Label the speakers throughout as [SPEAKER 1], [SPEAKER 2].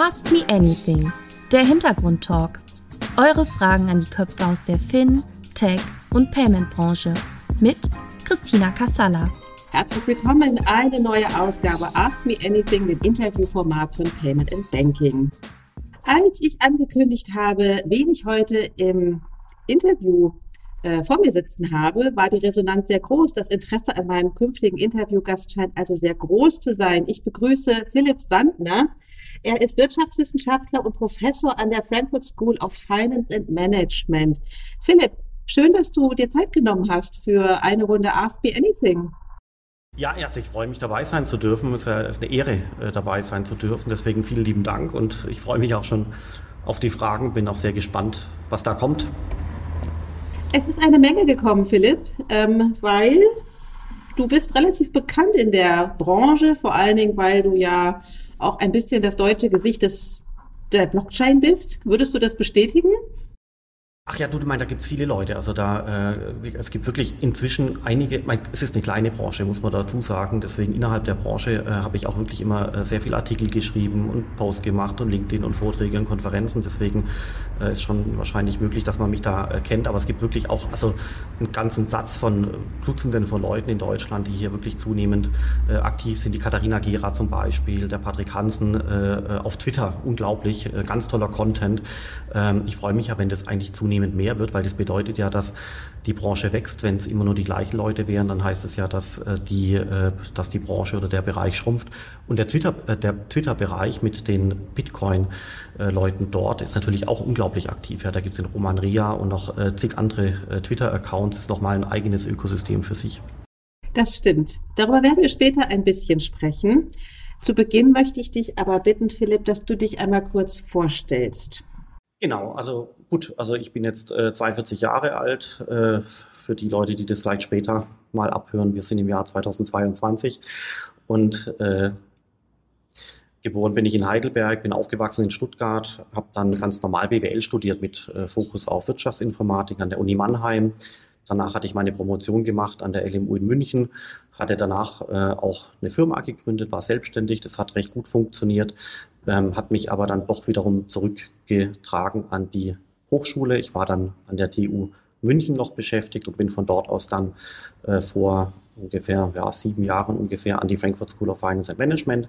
[SPEAKER 1] Ask Me Anything, der Hintergrundtalk. Eure Fragen an die Köpfe aus der Fin, Tech und Payment-Branche mit Christina Kassala.
[SPEAKER 2] Herzlich willkommen in eine neue Ausgabe Ask Me Anything, dem Interviewformat von Payment and Banking. Als ich angekündigt habe, wen ich heute im Interview äh, vor mir sitzen habe, war die Resonanz sehr groß. Das Interesse an meinem künftigen Interviewgast scheint also sehr groß zu sein. Ich begrüße Philipp Sandner. Er ist Wirtschaftswissenschaftler und Professor an der Frankfurt School of Finance and Management. Philipp, schön, dass du dir Zeit genommen hast für eine Runde Ask Me Anything.
[SPEAKER 3] Ja, erst ich freue mich dabei sein zu dürfen. Es ist eine Ehre, äh, dabei sein zu dürfen. Deswegen vielen lieben Dank und ich freue mich auch schon auf die Fragen. Bin auch sehr gespannt, was da kommt.
[SPEAKER 2] Es ist eine Menge gekommen, Philipp, ähm, weil du bist relativ bekannt in der Branche, vor allen Dingen, weil du ja auch ein bisschen das deutsche Gesicht des, der Blockchain bist. Würdest du das bestätigen?
[SPEAKER 3] Ach ja, du meinst, da gibt's viele Leute. Also da, äh, es gibt wirklich inzwischen einige, mein, es ist eine kleine Branche, muss man dazu sagen. Deswegen innerhalb der Branche äh, habe ich auch wirklich immer äh, sehr viele Artikel geschrieben und Posts gemacht und LinkedIn und Vorträge und Konferenzen. Deswegen äh, ist schon wahrscheinlich möglich, dass man mich da äh, kennt. Aber es gibt wirklich auch also einen ganzen Satz von Dutzenden von Leuten in Deutschland, die hier wirklich zunehmend äh, aktiv sind. Die Katharina Gera zum Beispiel, der Patrick Hansen äh, äh auf Twitter, unglaublich, äh, ganz toller Content. Ähm, ich freue mich ja, wenn das eigentlich zunehmend mehr wird, weil das bedeutet ja, dass die Branche wächst. Wenn es immer nur die gleichen Leute wären, dann heißt es ja, dass äh, die, äh, dass die Branche oder der Bereich schrumpft. Und der Twitter, äh, der Twitter-Bereich mit den Bitcoin-Leuten dort ist natürlich auch unglaublich aktiv. Ja, da gibt es den Roman Ria und noch zig andere Twitter-Accounts. Ist nochmal ein eigenes Ökosystem für sich.
[SPEAKER 2] Das stimmt. Darüber werden wir später ein bisschen sprechen. Zu Beginn möchte ich dich aber bitten, Philipp, dass du dich einmal kurz vorstellst.
[SPEAKER 3] Genau, also gut, also ich bin jetzt äh, 42 Jahre alt. Äh, für die Leute, die das vielleicht später mal abhören, wir sind im Jahr 2022 und äh, geboren bin ich in Heidelberg, bin aufgewachsen in Stuttgart, habe dann ganz normal BWL studiert mit äh, Fokus auf Wirtschaftsinformatik an der Uni Mannheim. Danach hatte ich meine Promotion gemacht an der LMU in München, hatte danach äh, auch eine Firma gegründet, war selbstständig, das hat recht gut funktioniert, ähm, hat mich aber dann doch wiederum zurückgetragen an die Hochschule. Ich war dann an der TU München noch beschäftigt und bin von dort aus dann äh, vor ungefähr ja, sieben Jahren ungefähr an die Frankfurt School of Finance and Management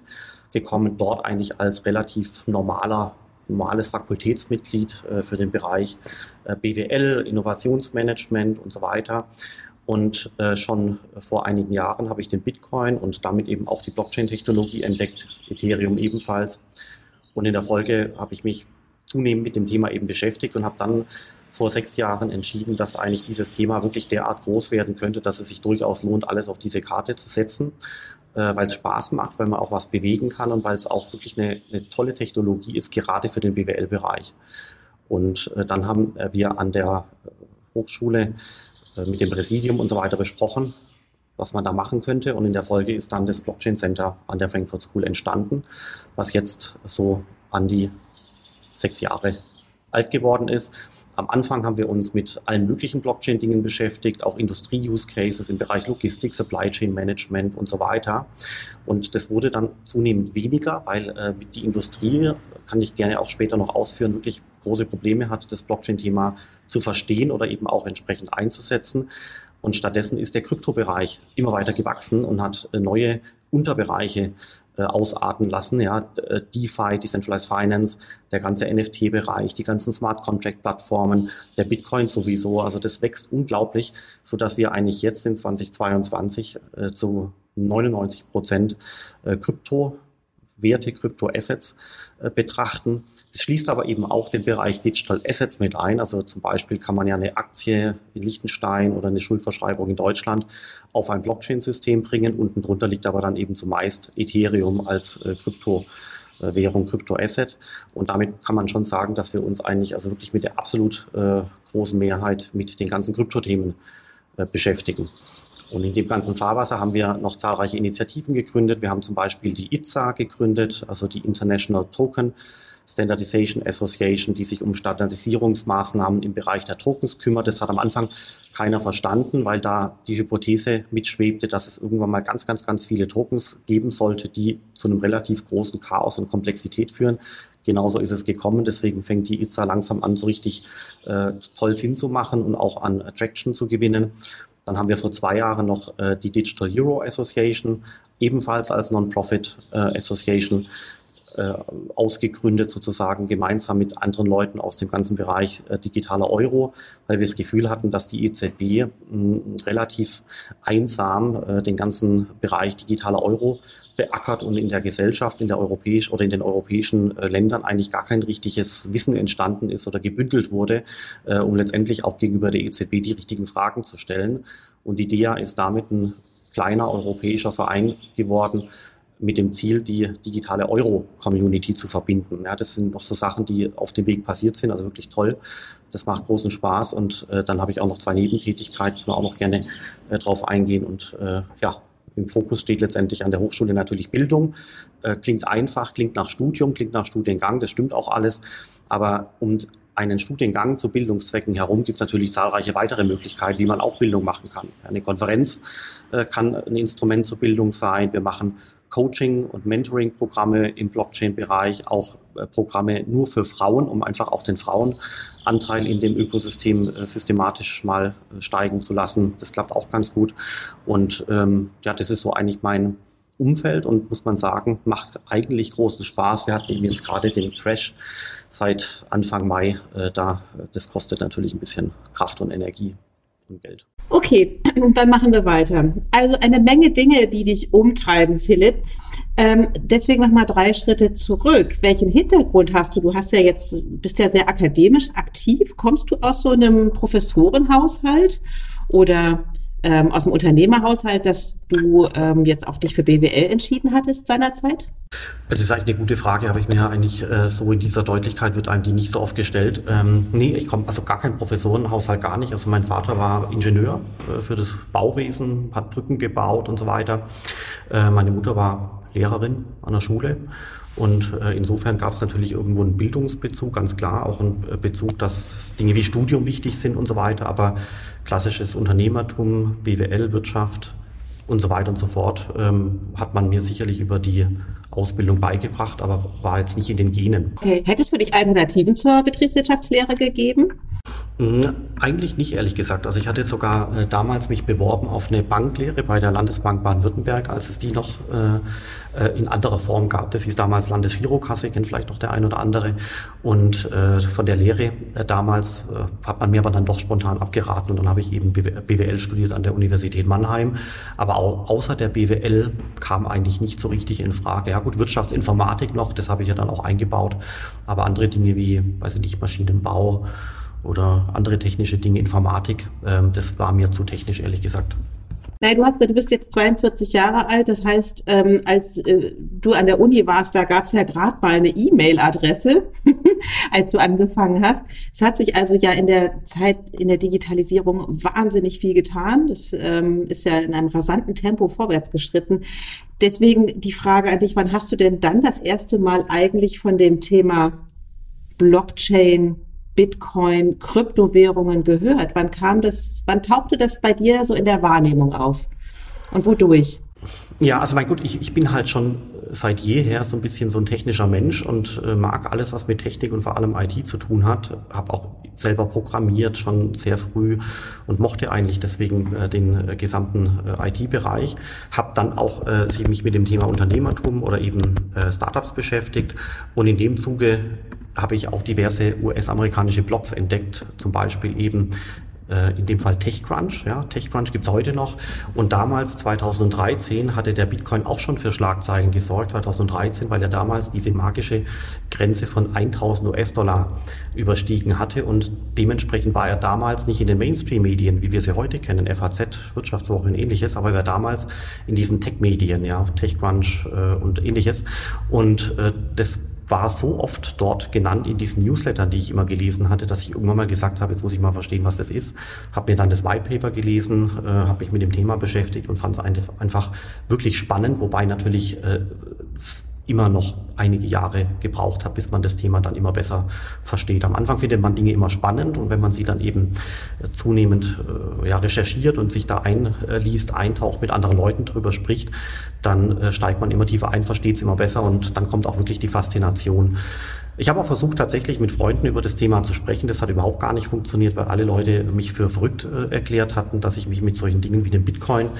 [SPEAKER 3] gekommen, dort eigentlich als relativ normaler normales Fakultätsmitglied äh, für den Bereich äh, BWL, Innovationsmanagement und so weiter. Und äh, schon vor einigen Jahren habe ich den Bitcoin und damit eben auch die Blockchain-Technologie entdeckt, Ethereum ebenfalls. Und in der Folge habe ich mich zunehmend mit dem Thema eben beschäftigt und habe dann vor sechs Jahren entschieden, dass eigentlich dieses Thema wirklich derart groß werden könnte, dass es sich durchaus lohnt, alles auf diese Karte zu setzen, äh, weil es Spaß macht, weil man auch was bewegen kann und weil es auch wirklich eine, eine tolle Technologie ist, gerade für den BWL-Bereich. Und äh, dann haben wir an der Hochschule mit dem Präsidium und so weiter besprochen, was man da machen könnte. Und in der Folge ist dann das Blockchain Center an der Frankfurt School entstanden, was jetzt so an die sechs Jahre alt geworden ist. Am Anfang haben wir uns mit allen möglichen Blockchain-Dingen beschäftigt, auch Industrie-Use-Cases im Bereich Logistik, Supply Chain Management und so weiter. Und das wurde dann zunehmend weniger, weil äh, die Industrie, kann ich gerne auch später noch ausführen, wirklich große Probleme hat, das Blockchain-Thema zu verstehen oder eben auch entsprechend einzusetzen. Und stattdessen ist der Kryptobereich immer weiter gewachsen und hat äh, neue Unterbereiche äh, ausarten lassen. Ja, äh, DeFi, Decentralized Finance, der ganze NFT-Bereich, die ganzen Smart Contract-Plattformen, der Bitcoin sowieso. Also das wächst unglaublich, so dass wir eigentlich jetzt in 2022 äh, zu 99 Prozent äh, Krypto Werte, Kryptoassets äh, betrachten. Das schließt aber eben auch den Bereich Digital Assets mit ein. Also zum Beispiel kann man ja eine Aktie in Liechtenstein oder eine Schuldverschreibung in Deutschland auf ein Blockchain-System bringen. Unten drunter liegt aber dann eben zumeist Ethereum als äh, Kryptowährung, Kryptoasset. Und damit kann man schon sagen, dass wir uns eigentlich also wirklich mit der absolut äh, großen Mehrheit mit den ganzen Kryptothemen äh, beschäftigen. Und in dem ganzen Fahrwasser haben wir noch zahlreiche Initiativen gegründet. Wir haben zum Beispiel die ITSA gegründet, also die International Token Standardization Association, die sich um Standardisierungsmaßnahmen im Bereich der Tokens kümmert. Das hat am Anfang keiner verstanden, weil da die Hypothese mitschwebte, dass es irgendwann mal ganz, ganz, ganz viele Tokens geben sollte, die zu einem relativ großen Chaos und Komplexität führen. Genauso ist es gekommen. Deswegen fängt die ITSA langsam an, so richtig äh, toll Sinn zu machen und auch an Attraction zu gewinnen. Dann haben wir vor zwei Jahren noch äh, die Digital Euro Association, ebenfalls als Non-Profit äh, Association äh, ausgegründet, sozusagen gemeinsam mit anderen Leuten aus dem ganzen Bereich äh, digitaler Euro, weil wir das Gefühl hatten, dass die EZB mh, relativ einsam äh, den ganzen Bereich digitaler Euro beackert und in der Gesellschaft, in der europäischen oder in den europäischen äh, Ländern eigentlich gar kein richtiges Wissen entstanden ist oder gebündelt wurde, äh, um letztendlich auch gegenüber der EZB die richtigen Fragen zu stellen. Und die DEA ist damit ein kleiner europäischer Verein geworden, mit dem Ziel, die digitale Euro-Community zu verbinden. Ja, das sind noch so Sachen, die auf dem Weg passiert sind, also wirklich toll. Das macht großen Spaß und äh, dann habe ich auch noch zwei Nebentätigkeiten, die wir auch noch gerne äh, drauf eingehen und äh, ja, im Fokus steht letztendlich an der Hochschule natürlich Bildung. Äh, klingt einfach, klingt nach Studium, klingt nach Studiengang, das stimmt auch alles. Aber um einen Studiengang zu Bildungszwecken herum gibt es natürlich zahlreiche weitere Möglichkeiten, wie man auch Bildung machen kann. Eine Konferenz äh, kann ein Instrument zur Bildung sein. Wir machen Coaching- und Mentoring-Programme im Blockchain-Bereich, auch äh, Programme nur für Frauen, um einfach auch den Frauenanteil in dem Ökosystem äh, systematisch mal äh, steigen zu lassen. Das klappt auch ganz gut. Und ähm, ja, das ist so eigentlich mein Umfeld und muss man sagen, macht eigentlich großen Spaß. Wir hatten eben jetzt gerade den Crash seit Anfang Mai. Äh, da, das kostet natürlich ein bisschen Kraft und Energie und Geld.
[SPEAKER 2] Okay, dann machen wir weiter. Also eine Menge Dinge, die dich umtreiben, Philipp. Ähm, deswegen noch mal drei Schritte zurück. Welchen Hintergrund hast du? Du hast ja jetzt, bist ja sehr akademisch aktiv. Kommst du aus so einem Professorenhaushalt oder ähm, aus dem Unternehmerhaushalt, dass du ähm, jetzt auch dich für BWL entschieden hattest seinerzeit?
[SPEAKER 3] Das ist eigentlich eine gute Frage, habe ich mir eigentlich äh, so in dieser Deutlichkeit wird einem die nicht so oft gestellt. Ähm, nee, ich komme also gar kein Professorenhaushalt, gar nicht. Also mein Vater war Ingenieur äh, für das Bauwesen, hat Brücken gebaut und so weiter. Äh, meine Mutter war Lehrerin an der Schule. Und äh, insofern gab es natürlich irgendwo einen Bildungsbezug, ganz klar, auch einen äh, Bezug, dass Dinge wie Studium wichtig sind und so weiter. Aber klassisches Unternehmertum, BWL, Wirtschaft und so weiter und so fort, ähm, hat man mir sicherlich über die Ausbildung beigebracht, aber war jetzt nicht in den Genen.
[SPEAKER 2] Okay. Hätte es für dich Alternativen zur Betriebswirtschaftslehre gegeben?
[SPEAKER 3] Hm, eigentlich nicht, ehrlich gesagt. Also ich hatte sogar äh, damals mich beworben auf eine Banklehre bei der Landesbank Baden-Württemberg, als es die noch äh, äh in anderer Form gab. Das hieß damals Landesgirokasse, kennt vielleicht noch der ein oder andere. Und äh, von der Lehre äh, damals äh, hat man mir aber dann doch spontan abgeraten und dann habe ich eben BWL studiert an der Universität Mannheim. Aber auch, außer der BWL kam eigentlich nicht so richtig in Frage. Ja gut, Wirtschaftsinformatik noch, das habe ich ja dann auch eingebaut. Aber andere Dinge wie, weiß ich nicht, Maschinenbau, oder andere technische Dinge, Informatik. Ähm, das war mir zu technisch, ehrlich gesagt.
[SPEAKER 2] Nein, du hast, du bist jetzt 42 Jahre alt. Das heißt, ähm, als äh, du an der Uni warst, da gab es ja gerade mal eine E-Mail-Adresse, als du angefangen hast. Es hat sich also ja in der Zeit in der Digitalisierung wahnsinnig viel getan. Das ähm, ist ja in einem rasanten Tempo vorwärts geschritten. Deswegen die Frage an dich: Wann hast du denn dann das erste Mal eigentlich von dem Thema Blockchain Bitcoin, Kryptowährungen gehört? Wann kam das, wann tauchte das bei dir so in der Wahrnehmung auf? Und wodurch?
[SPEAKER 3] Ja, also mein Gott, ich, ich bin halt schon seit jeher so ein bisschen so ein technischer Mensch und äh, mag alles, was mit Technik und vor allem IT zu tun hat. Habe auch selber programmiert schon sehr früh und mochte eigentlich deswegen äh, den äh, gesamten äh, IT-Bereich. Habe dann auch äh, mich mit dem Thema Unternehmertum oder eben äh, Startups beschäftigt und in dem Zuge habe ich auch diverse US-amerikanische Blogs entdeckt, zum Beispiel eben äh, in dem Fall TechCrunch. Ja, TechCrunch gibt's heute noch. Und damals, 2013, hatte der Bitcoin auch schon für Schlagzeilen gesorgt, 2013, weil er damals diese magische Grenze von 1000 US-Dollar überstiegen hatte. Und dementsprechend war er damals nicht in den Mainstream-Medien, wie wir sie heute kennen, FAZ, Wirtschaftswoche und ähnliches, aber er war damals in diesen Tech-Medien, ja, TechCrunch äh, und ähnliches. Und äh, das war so oft dort genannt in diesen Newslettern, die ich immer gelesen hatte, dass ich irgendwann mal gesagt habe, jetzt muss ich mal verstehen, was das ist. Habe mir dann das White Paper gelesen, äh, habe mich mit dem Thema beschäftigt und fand es einfach wirklich spannend, wobei natürlich äh, immer noch einige Jahre gebraucht hat, bis man das Thema dann immer besser versteht. Am Anfang findet man Dinge immer spannend und wenn man sie dann eben äh, zunehmend äh, ja, recherchiert und sich da einliest, eintaucht, mit anderen Leuten drüber spricht, dann äh, steigt man immer tiefer ein, versteht es immer besser und dann kommt auch wirklich die Faszination. Ich habe auch versucht, tatsächlich mit Freunden über das Thema zu sprechen. Das hat überhaupt gar nicht funktioniert, weil alle Leute mich für verrückt äh, erklärt hatten, dass ich mich mit solchen Dingen wie dem Bitcoin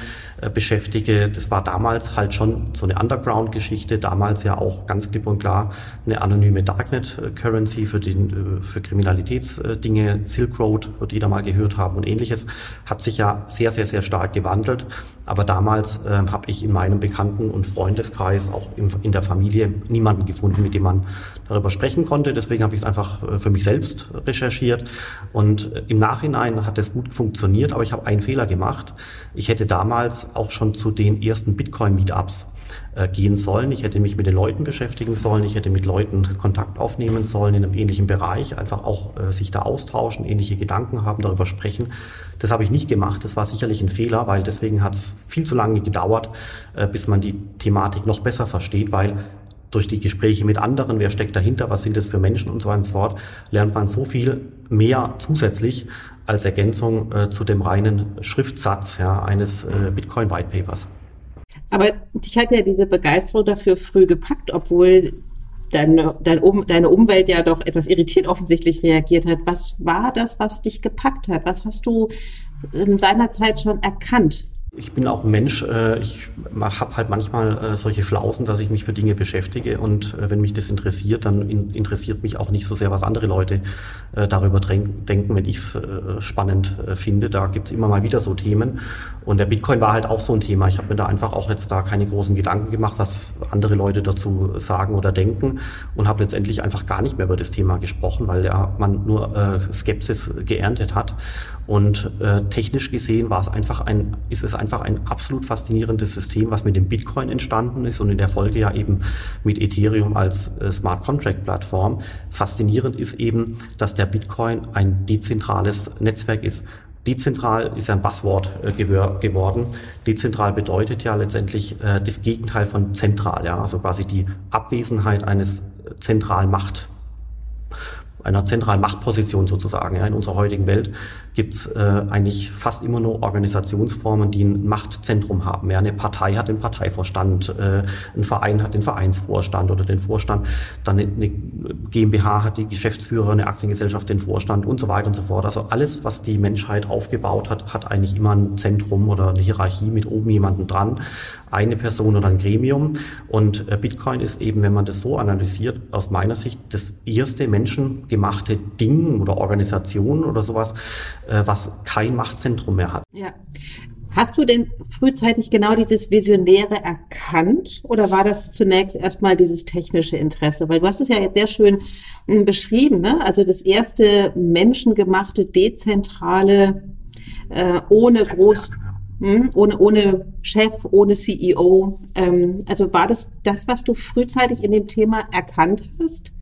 [SPEAKER 3] äh, beschäftige. Das war damals halt schon so eine Underground-Geschichte, damals ja auch ganz klipp und klar eine anonyme Darknet-Currency für, den, äh, für Kriminalitätsdinge. Silk Road wird jeder mal gehört haben und ähnliches. Hat sich ja sehr, sehr, sehr stark gewandelt. Aber damals äh, habe ich in meinem Bekannten- und Freundeskreis, auch im, in der Familie, niemanden gefunden, mit dem man darüber sprechen konnte. Deswegen habe ich es einfach äh, für mich selbst recherchiert. Und äh, im Nachhinein hat es gut funktioniert, aber ich habe einen Fehler gemacht. Ich hätte damals auch schon zu den ersten Bitcoin-Meetups äh, gehen sollen. Ich hätte mich mit den Leuten beschäftigen sollen. Ich hätte mit Leuten Kontakt aufnehmen sollen in einem ähnlichen Bereich, einfach auch äh, sich da austauschen, ähnliche Gedanken haben, darüber sprechen. Das habe ich nicht gemacht. Das war sicherlich ein Fehler, weil deswegen hat es viel zu lange gedauert, äh, bis man die Thematik noch besser versteht, weil durch die Gespräche mit anderen, wer steckt dahinter, was sind das für Menschen und so weiter und so fort, lernt man so viel mehr zusätzlich als Ergänzung äh, zu dem reinen Schriftsatz ja, eines äh, Bitcoin White Papers.
[SPEAKER 2] Aber dich hat ja diese Begeisterung dafür früh gepackt, obwohl deine, deine, um, deine Umwelt ja doch etwas irritiert offensichtlich reagiert hat. Was war das, was dich gepackt hat? Was hast du in seiner Zeit schon erkannt?
[SPEAKER 3] Ich bin auch Mensch, äh, ich habe halt manchmal äh, solche Flausen, dass ich mich für Dinge beschäftige und äh, wenn mich das interessiert, dann interessiert mich auch nicht so sehr, was andere Leute darüber denken, wenn ich es spannend finde. Da gibt es immer mal wieder so Themen und der Bitcoin war halt auch so ein Thema. Ich habe mir da einfach auch jetzt da keine großen Gedanken gemacht, was andere Leute dazu sagen oder denken und habe letztendlich einfach gar nicht mehr über das Thema gesprochen, weil ja man nur Skepsis geerntet hat und technisch gesehen war es einfach ein, ist es einfach ein absolut faszinierendes System, was mit dem Bitcoin entstanden ist und in der Folge ja eben mit Ethereum als äh, Smart Contract Plattform. Faszinierend ist eben, dass der Bitcoin ein dezentrales Netzwerk ist. Dezentral ist ja ein Passwort äh, geworden. Dezentral bedeutet ja letztendlich äh, das Gegenteil von zentral, ja, also quasi die Abwesenheit eines zentralen Macht einer zentralen Machtposition sozusagen. Ja, in unserer heutigen Welt gibt es äh, eigentlich fast immer nur Organisationsformen, die ein Machtzentrum haben. Ja, eine Partei hat den Parteivorstand, äh, ein Verein hat den Vereinsvorstand oder den Vorstand, dann eine, GmbH hat die Geschäftsführer, eine Aktiengesellschaft den Vorstand und so weiter und so fort. Also alles, was die Menschheit aufgebaut hat, hat eigentlich immer ein Zentrum oder eine Hierarchie mit oben jemanden dran, eine Person oder ein Gremium. Und äh, Bitcoin ist eben, wenn man das so analysiert, aus meiner Sicht das erste menschengemachte Ding oder Organisation oder sowas, äh, was kein Machtzentrum mehr hat.
[SPEAKER 2] Ja. Hast du denn frühzeitig genau dieses Visionäre erkannt oder war das zunächst erstmal dieses technische Interesse? Weil du hast es ja jetzt sehr schön hm, beschrieben, ne? Also das erste menschengemachte, dezentrale, äh, ohne groß, hm, ohne, ohne Chef, ohne CEO. Ähm, also war das das, was du frühzeitig in dem Thema erkannt hast?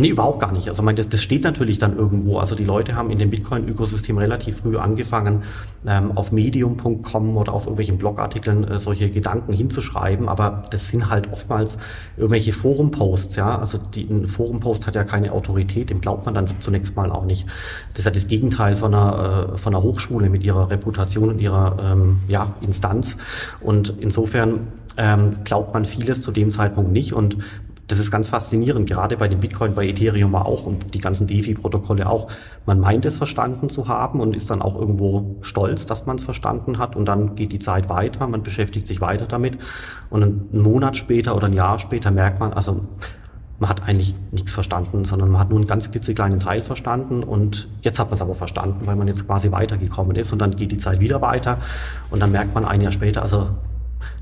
[SPEAKER 3] Nee, überhaupt gar nicht. Also, mein, das, das steht natürlich dann irgendwo. Also, die Leute haben in dem Bitcoin-Ökosystem relativ früh angefangen, ähm, auf medium.com oder auf irgendwelchen Blogartikeln äh, solche Gedanken hinzuschreiben. Aber das sind halt oftmals irgendwelche Forum-Posts, ja. Also, die, ein Forum-Post hat ja keine Autorität, dem glaubt man dann zunächst mal auch nicht. Das ist ja das Gegenteil von einer, äh, von einer Hochschule mit ihrer Reputation und ihrer ähm, ja, Instanz. Und insofern ähm, glaubt man vieles zu dem Zeitpunkt nicht. Und das ist ganz faszinierend, gerade bei dem Bitcoin, bei Ethereum auch und die ganzen DeFi-Protokolle auch. Man meint es verstanden zu haben und ist dann auch irgendwo stolz, dass man es verstanden hat und dann geht die Zeit weiter, man beschäftigt sich weiter damit und einen Monat später oder ein Jahr später merkt man, also man hat eigentlich nichts verstanden, sondern man hat nur einen ganz klitzekleinen Teil verstanden und jetzt hat man es aber verstanden, weil man jetzt quasi weitergekommen ist und dann geht die Zeit wieder weiter und dann merkt man ein Jahr später, also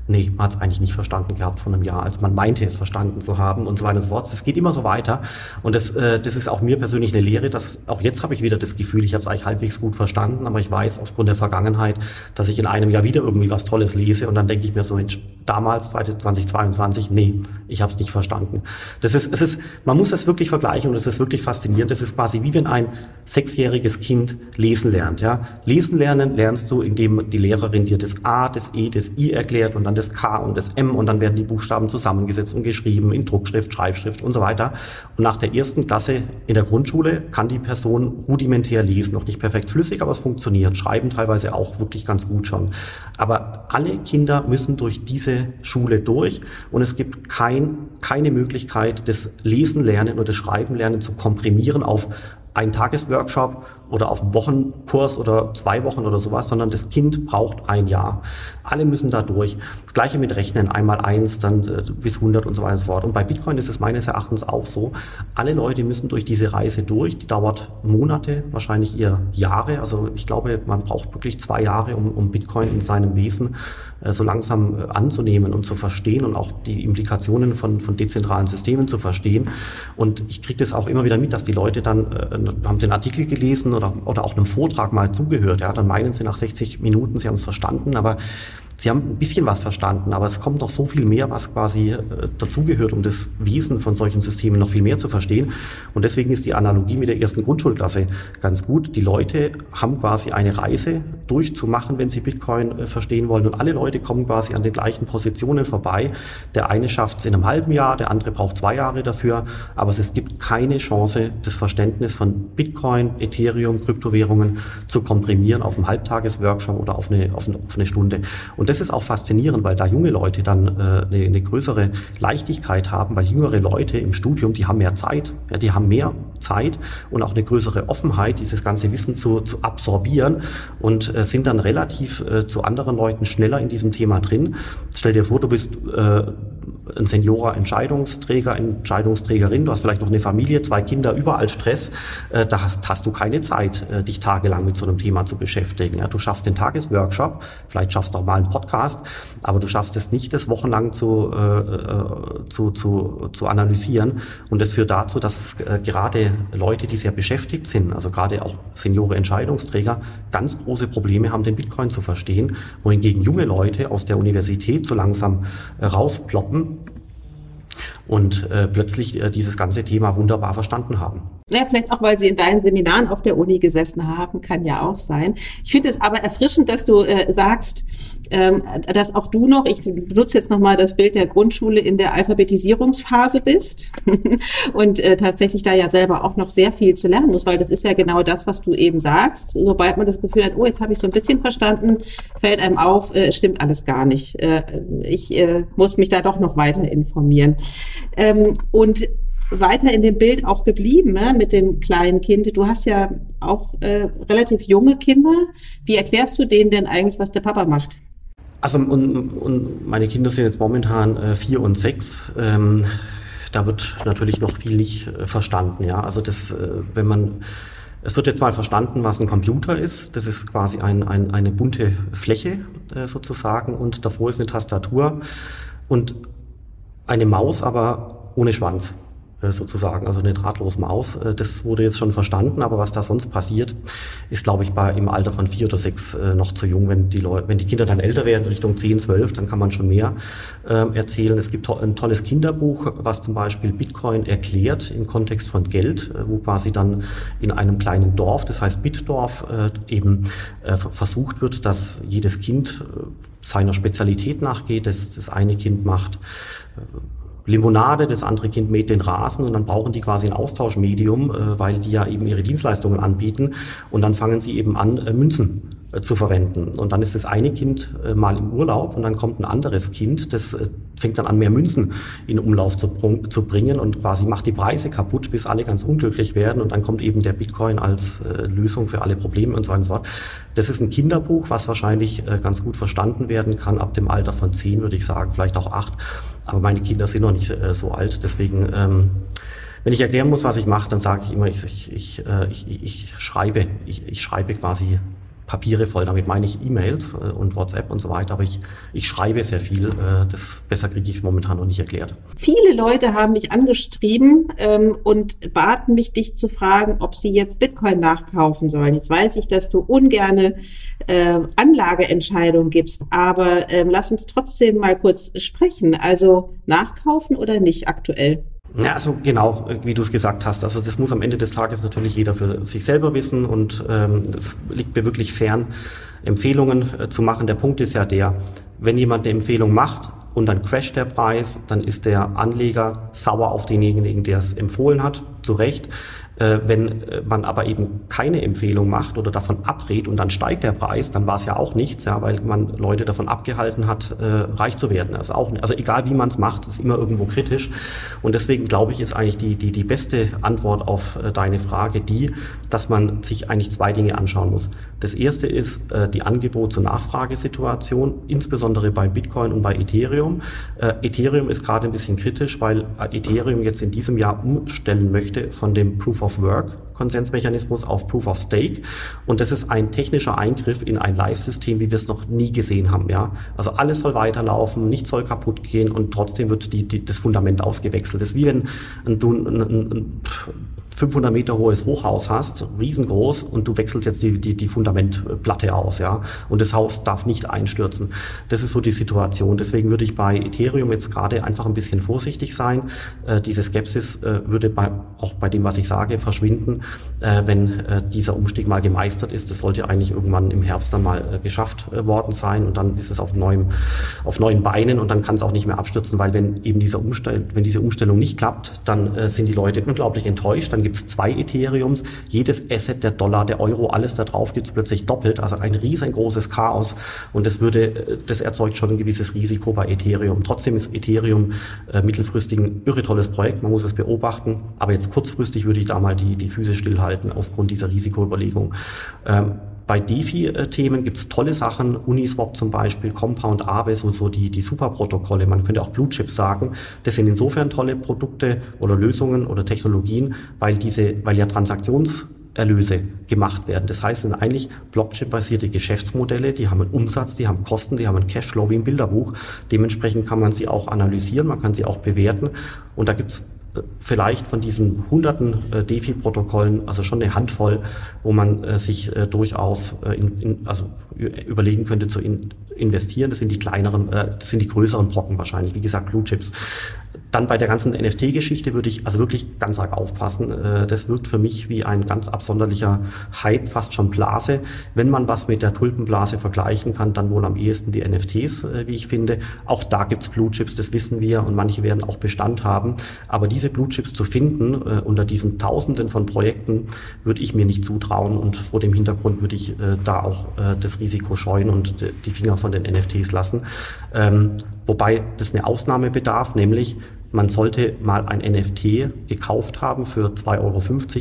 [SPEAKER 3] nee, man hat es eigentlich nicht verstanden gehabt von einem Jahr, als man meinte es verstanden zu haben und so weiter und so fort. Es geht immer so weiter und das, äh, das ist auch mir persönlich eine Lehre, dass auch jetzt habe ich wieder das Gefühl, ich habe es eigentlich halbwegs gut verstanden, aber ich weiß aufgrund der Vergangenheit, dass ich in einem Jahr wieder irgendwie was Tolles lese und dann denke ich mir so, Mensch, damals 2022, nee, ich habe es nicht verstanden. Das ist, es ist, man muss das wirklich vergleichen und es ist wirklich faszinierend. Das ist quasi wie wenn ein sechsjähriges Kind lesen lernt. Ja, lesen lernen lernst du, indem die Lehrerin dir das A, das E, das I erklärt und dann das K und das M und dann werden die Buchstaben zusammengesetzt und geschrieben in Druckschrift, Schreibschrift und so weiter. Und nach der ersten Klasse in der Grundschule kann die Person rudimentär lesen, noch nicht perfekt flüssig, aber es funktioniert. Schreiben teilweise auch wirklich ganz gut schon. Aber alle Kinder müssen durch diese Schule durch und es gibt kein, keine Möglichkeit, das Lesen lernen oder das Schreiben lernen zu komprimieren auf einen Tagesworkshop oder auf einen Wochenkurs oder zwei Wochen oder sowas, sondern das Kind braucht ein Jahr. Alle müssen da durch. Das gleiche mit Rechnen, einmal eins, dann äh, bis 100 und so weiter und so fort. Und bei Bitcoin ist es meines Erachtens auch so. Alle Leute müssen durch diese Reise durch. Die dauert Monate, wahrscheinlich eher Jahre. Also ich glaube, man braucht wirklich zwei Jahre, um, um Bitcoin in seinem Wesen äh, so langsam äh, anzunehmen und zu verstehen und auch die Implikationen von, von dezentralen Systemen zu verstehen. Und ich kriege das auch immer wieder mit, dass die Leute dann, äh, haben den Artikel gelesen oder, oder auch einem Vortrag mal zugehört. Ja, dann meinen sie nach 60 Minuten, sie haben es verstanden, aber Sie haben ein bisschen was verstanden, aber es kommt noch so viel mehr, was quasi äh, dazugehört, um das Wesen von solchen Systemen noch viel mehr zu verstehen. Und deswegen ist die Analogie mit der ersten Grundschulklasse ganz gut. Die Leute haben quasi eine Reise durchzumachen, wenn sie Bitcoin äh, verstehen wollen. Und alle Leute kommen quasi an den gleichen Positionen vorbei. Der eine schafft es in einem halben Jahr, der andere braucht zwei Jahre dafür. Aber es gibt keine Chance, das Verständnis von Bitcoin, Ethereum, Kryptowährungen zu komprimieren auf einem Halbtagesworkshop oder auf eine, auf eine, auf eine Stunde. Und das ist auch faszinierend, weil da junge Leute dann äh, eine, eine größere Leichtigkeit haben, weil jüngere Leute im Studium, die haben mehr Zeit, ja, die haben mehr Zeit und auch eine größere Offenheit, dieses ganze Wissen zu, zu absorbieren und äh, sind dann relativ äh, zu anderen Leuten schneller in diesem Thema drin. Stell dir vor, du bist äh, ein Seniorer, Entscheidungsträger, Entscheidungsträgerin, du hast vielleicht noch eine Familie, zwei Kinder, überall Stress, äh, da hast, hast du keine Zeit, äh, dich tagelang mit so einem Thema zu beschäftigen. Ja, du schaffst den Tagesworkshop, vielleicht schaffst du auch mal einen Podcast, aber du schaffst es nicht, das wochenlang zu, äh, äh, zu, zu, zu analysieren. Und das führt dazu, dass äh, gerade Leute, die sehr beschäftigt sind, also gerade auch Seniore Entscheidungsträger, ganz große Probleme haben, den Bitcoin zu verstehen, wohingegen junge Leute aus der Universität so langsam äh, rausploppen und äh, plötzlich äh, dieses ganze Thema wunderbar verstanden haben.
[SPEAKER 2] Ja, vielleicht auch, weil sie in deinen Seminaren auf der Uni gesessen haben, kann ja auch sein. Ich finde es aber erfrischend, dass du äh, sagst, ähm, dass auch du noch, ich benutze jetzt nochmal das Bild der Grundschule in der Alphabetisierungsphase bist und äh, tatsächlich da ja selber auch noch sehr viel zu lernen muss, weil das ist ja genau das, was du eben sagst. Sobald man das Gefühl hat, oh, jetzt habe ich so ein bisschen verstanden, fällt einem auf, äh, stimmt alles gar nicht. Äh, ich äh, muss mich da doch noch weiter informieren. Ähm, und weiter in dem Bild auch geblieben ne, mit dem kleinen Kind. Du hast ja auch äh, relativ junge Kinder. Wie erklärst du denen denn eigentlich, was der Papa macht?
[SPEAKER 3] Also und, und meine Kinder sind jetzt momentan äh, vier und sechs. Ähm, da wird natürlich noch viel nicht äh, verstanden. Ja, also das, äh, wenn man es wird jetzt mal verstanden, was ein Computer ist. Das ist quasi ein, ein, eine bunte Fläche äh, sozusagen und davor ist eine Tastatur und eine Maus, aber ohne Schwanz. Äh, sozusagen, also eine drahtlose Maus. Äh, das wurde jetzt schon verstanden, aber was da sonst passiert, ist, glaube ich, bei im Alter von vier oder sechs äh, noch zu jung. Wenn die Leute, wenn die Kinder dann älter werden, Richtung zehn, zwölf, dann kann man schon mehr äh, erzählen. Es gibt ein tolles Kinderbuch, was zum Beispiel Bitcoin erklärt im Kontext von Geld, wo quasi dann in einem kleinen Dorf, das heißt Bitdorf, äh, eben äh, versucht wird, dass jedes Kind seiner Spezialität nachgeht. Das, das eine Kind macht Limonade, das andere Kind mäht den Rasen und dann brauchen die quasi ein Austauschmedium, äh, weil die ja eben ihre Dienstleistungen anbieten. Und dann fangen sie eben an, äh, Münzen zu verwenden. Und dann ist das eine Kind mal im Urlaub und dann kommt ein anderes Kind, das fängt dann an, mehr Münzen in Umlauf zu, zu bringen und quasi macht die Preise kaputt, bis alle ganz unglücklich werden und dann kommt eben der Bitcoin als Lösung für alle Probleme und so weiter und so fort. Das ist ein Kinderbuch, was wahrscheinlich ganz gut verstanden werden kann ab dem Alter von zehn, würde ich sagen, vielleicht auch acht. Aber meine Kinder sind noch nicht äh, so alt, deswegen, ähm, wenn ich erklären muss, was ich mache, dann sage ich immer, ich, ich, ich, äh, ich, schreibe, ich schreibe quasi Papiere voll. Damit meine ich E-Mails äh, und WhatsApp und so weiter. Aber ich, ich schreibe sehr viel. Äh, das besser kriege ich es momentan noch nicht erklärt.
[SPEAKER 2] Viele Leute haben mich angeschrieben ähm, und baten mich, dich zu fragen, ob sie jetzt Bitcoin nachkaufen sollen. Jetzt weiß ich, dass du ungerne äh, Anlageentscheidungen gibst, aber ähm, lass uns trotzdem mal kurz sprechen. Also nachkaufen oder nicht aktuell?
[SPEAKER 3] Ja, also genau, wie du es gesagt hast. Also das muss am Ende des Tages natürlich jeder für sich selber wissen und ähm, das liegt mir wirklich fern, Empfehlungen äh, zu machen. Der Punkt ist ja der, wenn jemand eine Empfehlung macht und dann crasht der Preis, dann ist der Anleger sauer auf denjenigen, der es empfohlen hat, zu Recht. Äh, wenn äh, man aber eben keine Empfehlung macht oder davon abrät und dann steigt der Preis, dann war es ja auch nichts, ja, weil man Leute davon abgehalten hat, äh, reich zu werden. Also, auch, also egal wie man es macht, ist immer irgendwo kritisch. Und deswegen glaube ich, ist eigentlich die, die, die beste Antwort auf äh, deine Frage die, dass man sich eigentlich zwei Dinge anschauen muss. Das erste ist äh, die Angebot- zur Nachfragesituation, insbesondere bei Bitcoin und bei Ethereum. Äh, Ethereum ist gerade ein bisschen kritisch, weil Ethereum jetzt in diesem Jahr umstellen möchte von dem Proof of of Work Konsensmechanismus auf Proof of Stake. Und das ist ein technischer Eingriff in ein Live-System, wie wir es noch nie gesehen haben. Ja, also alles soll weiterlaufen, nichts soll kaputt gehen und trotzdem wird die, die, das Fundament ausgewechselt. Das ist wie wenn du ein, ein, ein 500 Meter hohes Hochhaus hast, riesengroß, und du wechselst jetzt die, die, die Fundamentplatte aus, ja, und das Haus darf nicht einstürzen. Das ist so die Situation. Deswegen würde ich bei Ethereum jetzt gerade einfach ein bisschen vorsichtig sein. Äh, diese Skepsis äh, würde bei, auch bei dem, was ich sage, verschwinden, äh, wenn äh, dieser Umstieg mal gemeistert ist. Das sollte eigentlich irgendwann im Herbst dann mal äh, geschafft äh, worden sein und dann ist es auf neuem, auf neuen Beinen und dann kann es auch nicht mehr abstürzen, weil wenn eben dieser Umstell wenn diese Umstellung nicht klappt, dann sind die Leute unglaublich enttäuscht, dann gibt es zwei Ethereums, jedes Asset, der Dollar, der Euro, alles da drauf gibt es plötzlich doppelt, also ein riesengroßes Chaos. Und das würde, das erzeugt schon ein gewisses Risiko bei Ethereum. Trotzdem ist Ethereum äh, mittelfristig ein irre tolles Projekt, man muss es beobachten, aber jetzt kurzfristig würde ich da mal die, die Füße stillhalten aufgrund dieser Risikoüberlegung. Ähm, bei DeFi-Themen gibt es tolle Sachen, Uniswap zum Beispiel, Compound Aave, so, so die, die Superprotokolle, man könnte auch Blue Chips sagen. Das sind insofern tolle Produkte oder Lösungen oder Technologien, weil diese, weil ja Transaktionserlöse gemacht werden. Das heißt, sind eigentlich Blockchain-basierte Geschäftsmodelle, die haben einen Umsatz, die haben Kosten, die haben einen Cashflow wie im Bilderbuch. Dementsprechend kann man sie auch analysieren, man kann sie auch bewerten. Und da gibt es vielleicht von diesen hunderten äh, DeFi-Protokollen, also schon eine Handvoll, wo man äh, sich äh, durchaus äh, in, in, also überlegen könnte zu in, investieren. Das sind die kleineren, äh, das sind die größeren Brocken wahrscheinlich. Wie gesagt, Blue Chips. Dann bei der ganzen NFT-Geschichte würde ich also wirklich ganz arg aufpassen. Äh, das wirkt für mich wie ein ganz absonderlicher Hype, fast schon Blase. Wenn man was mit der Tulpenblase vergleichen kann, dann wohl am ehesten die NFTs, äh, wie ich finde. Auch da gibt's Blue Chips, das wissen wir und manche werden auch Bestand haben. Aber diese Blue Chips zu finden äh, unter diesen Tausenden von Projekten, würde ich mir nicht zutrauen und vor dem Hintergrund würde ich da auch das Risiko scheuen und die Finger von den NFTs lassen. Ähm, wobei das eine Ausnahme bedarf, nämlich man sollte mal ein NFT gekauft haben für 2,50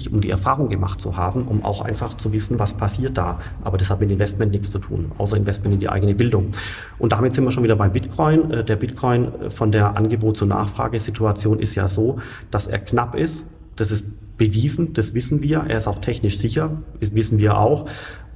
[SPEAKER 3] Euro, um die Erfahrung gemacht zu haben, um auch einfach zu wissen, was passiert da. Aber das hat mit Investment nichts zu tun, außer Investment in die eigene Bildung. Und damit sind wir schon wieder beim Bitcoin. Äh, der Bitcoin von der Angebot- zur Nachfragesituation ist ja so, dass er knapp ist. Das ist bewiesen, das wissen wir. Er ist auch technisch sicher, das wissen wir auch.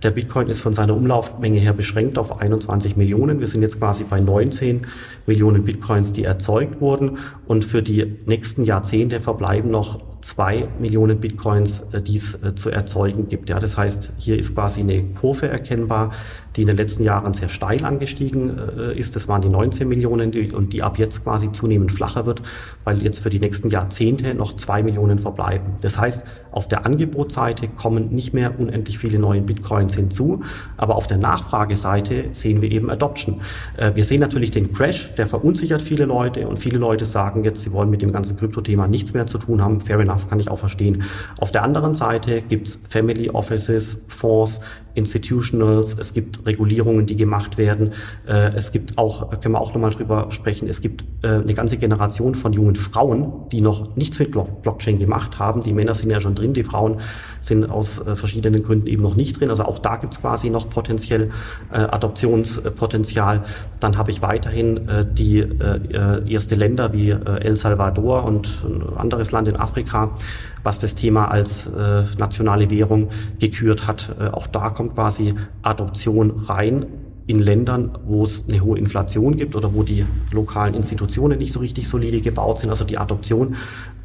[SPEAKER 3] Der Bitcoin ist von seiner Umlaufmenge her beschränkt auf 21 Millionen. Wir sind jetzt quasi bei 19 Millionen Bitcoins, die erzeugt wurden. Und für die nächsten Jahrzehnte verbleiben noch zwei Millionen Bitcoins, äh, die es äh, zu erzeugen gibt. Ja, das heißt, hier ist quasi eine Kurve erkennbar, die in den letzten Jahren sehr steil angestiegen äh, ist. Das waren die 19 Millionen die, und die ab jetzt quasi zunehmend flacher wird, weil jetzt für die nächsten Jahrzehnte noch zwei Millionen verbleiben. Das heißt, auf der Angebotsseite kommen nicht mehr unendlich viele neue Bitcoins hinzu, aber auf der Nachfrageseite sehen wir eben Adoption. Äh, wir sehen natürlich den Crash, der verunsichert viele Leute und viele Leute sagen jetzt, sie wollen mit dem ganzen Krypto-Thema nichts mehr zu tun haben. Fair enough, kann ich auch verstehen. Auf der anderen Seite gibt's Family Offices, Fonds, Institutionals, es gibt Regulierungen, die gemacht werden. Äh, es gibt auch, können wir auch nochmal drüber sprechen, es gibt äh, eine ganze Generation von jungen Frauen, die noch nichts mit Blockchain gemacht haben. Die Männer sind ja schon drin, die Frauen sind aus äh, verschiedenen Gründen eben noch nicht drin. Also auch da gibt es quasi noch potenziell Adoptionspotenzial. Dann habe ich weiterhin die erste Länder wie El Salvador und ein anderes Land in Afrika, was das Thema als nationale Währung gekürt hat. Auch da kommt kommt quasi Adoption rein in Ländern, wo es eine hohe Inflation gibt oder wo die lokalen Institutionen nicht so richtig solide gebaut sind. Also die Adoption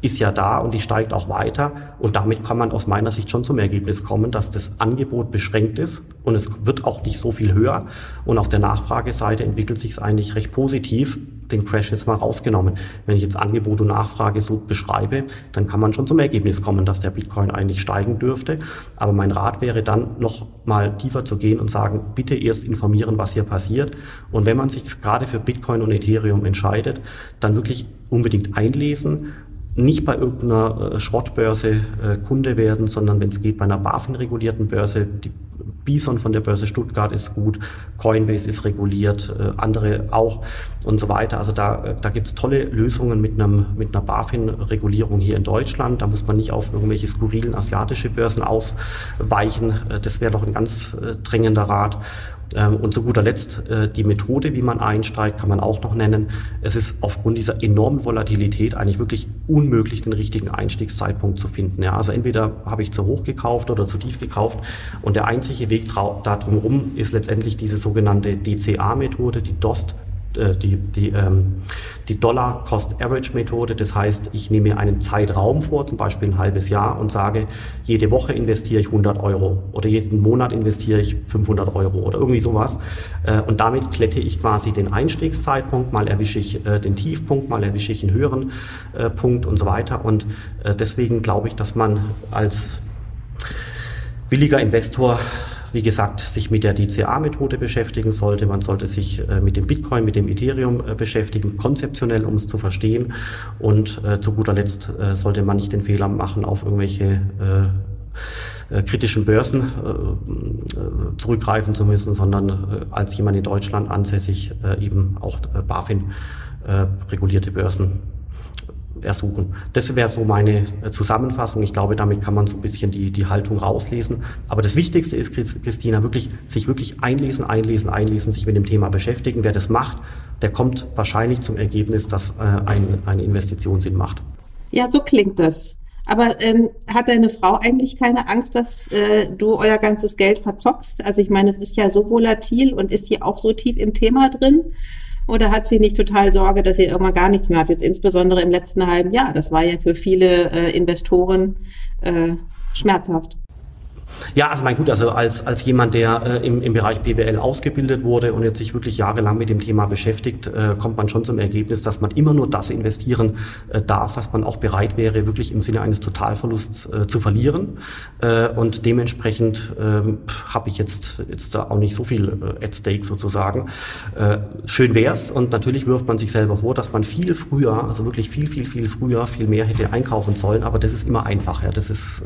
[SPEAKER 3] ist ja da und die steigt auch weiter. Und damit kann man aus meiner Sicht schon zum Ergebnis kommen, dass das Angebot beschränkt ist und es wird auch nicht so viel höher. Und auf der Nachfrageseite entwickelt sich es eigentlich recht positiv. Den Crash jetzt mal rausgenommen. Wenn ich jetzt Angebot und Nachfrage so beschreibe, dann kann man schon zum Ergebnis kommen, dass der Bitcoin eigentlich steigen dürfte. Aber mein Rat wäre dann noch mal tiefer zu gehen und sagen, bitte erst informieren, was hier passiert. Und wenn man sich gerade für Bitcoin und Ethereum entscheidet, dann wirklich unbedingt einlesen nicht bei irgendeiner äh, Schrottbörse äh, Kunde werden, sondern wenn es geht bei einer BaFin-regulierten Börse, die Bison von der Börse Stuttgart ist gut, Coinbase ist reguliert, äh, andere auch und so weiter. Also da, da gibt es tolle Lösungen mit, einem, mit einer BaFin-Regulierung hier in Deutschland. Da muss man nicht auf irgendwelche skurrilen asiatische Börsen ausweichen. Das wäre doch ein ganz dringender Rat. Ähm, und zu guter Letzt äh, die Methode, wie man einsteigt, kann man auch noch nennen. Es ist aufgrund dieser enormen Volatilität eigentlich wirklich unmöglich, den richtigen Einstiegszeitpunkt zu finden. Ja, also entweder habe ich zu hoch gekauft oder zu tief gekauft. Und der einzige Weg da drumherum ist letztendlich diese sogenannte DCA-Methode, die DOST die, die, ähm, die Dollar-Cost-Average-Methode. Das heißt, ich nehme einen Zeitraum vor, zum Beispiel ein halbes Jahr, und sage, jede Woche investiere ich 100 Euro oder jeden Monat investiere ich 500 Euro oder irgendwie sowas. Äh, und damit klette ich quasi den Einstiegszeitpunkt, mal erwische ich äh, den Tiefpunkt, mal erwische ich einen höheren äh, Punkt und so weiter. Und äh, deswegen glaube ich, dass man als williger Investor wie gesagt, sich mit der DCA-Methode beschäftigen sollte. Man sollte sich äh, mit dem Bitcoin, mit dem Ethereum äh, beschäftigen, konzeptionell, um es zu verstehen. Und äh, zu guter Letzt sollte man nicht den Fehler machen, auf irgendwelche kritischen Börsen zurückgreifen zu müssen, sondern als jemand in Deutschland ansässig eben auch BaFin regulierte Börsen ersuchen. Das wäre so meine äh, Zusammenfassung. Ich glaube, damit kann man so ein bisschen die, die Haltung rauslesen. Aber das Wichtigste ist, Christina, wirklich, sich wirklich einlesen, einlesen, einlesen, sich mit dem Thema beschäftigen. Wer das macht, der kommt wahrscheinlich zum Ergebnis, dass äh, ein, eine Investition Sinn macht.
[SPEAKER 2] Ja, so klingt das. Aber ähm, hat deine Frau eigentlich keine Angst, dass äh, du euer ganzes Geld verzockst? Also ich meine, es ist ja so volatil und ist hier auch so tief im Thema drin. Oder hat sie nicht total Sorge, dass ihr irgendwann gar nichts mehr habt? Jetzt insbesondere im letzten halben Jahr. Das war ja für viele äh, Investoren äh, schmerzhaft.
[SPEAKER 3] Ja, also mein gut, also als, als jemand, der äh, im, im Bereich BWL ausgebildet wurde und jetzt sich wirklich jahrelang mit dem Thema beschäftigt, äh, kommt man schon zum Ergebnis, dass man immer nur das investieren äh, darf, was man auch bereit wäre, wirklich im Sinne eines Totalverlusts äh, zu verlieren. Äh, und dementsprechend äh, habe ich jetzt, jetzt da auch nicht so viel äh, at stake sozusagen. Äh, schön wär's und natürlich wirft man sich selber vor, dass man viel früher, also wirklich viel, viel, viel früher, viel mehr hätte einkaufen sollen, aber das ist immer einfach. Ja. Das ist,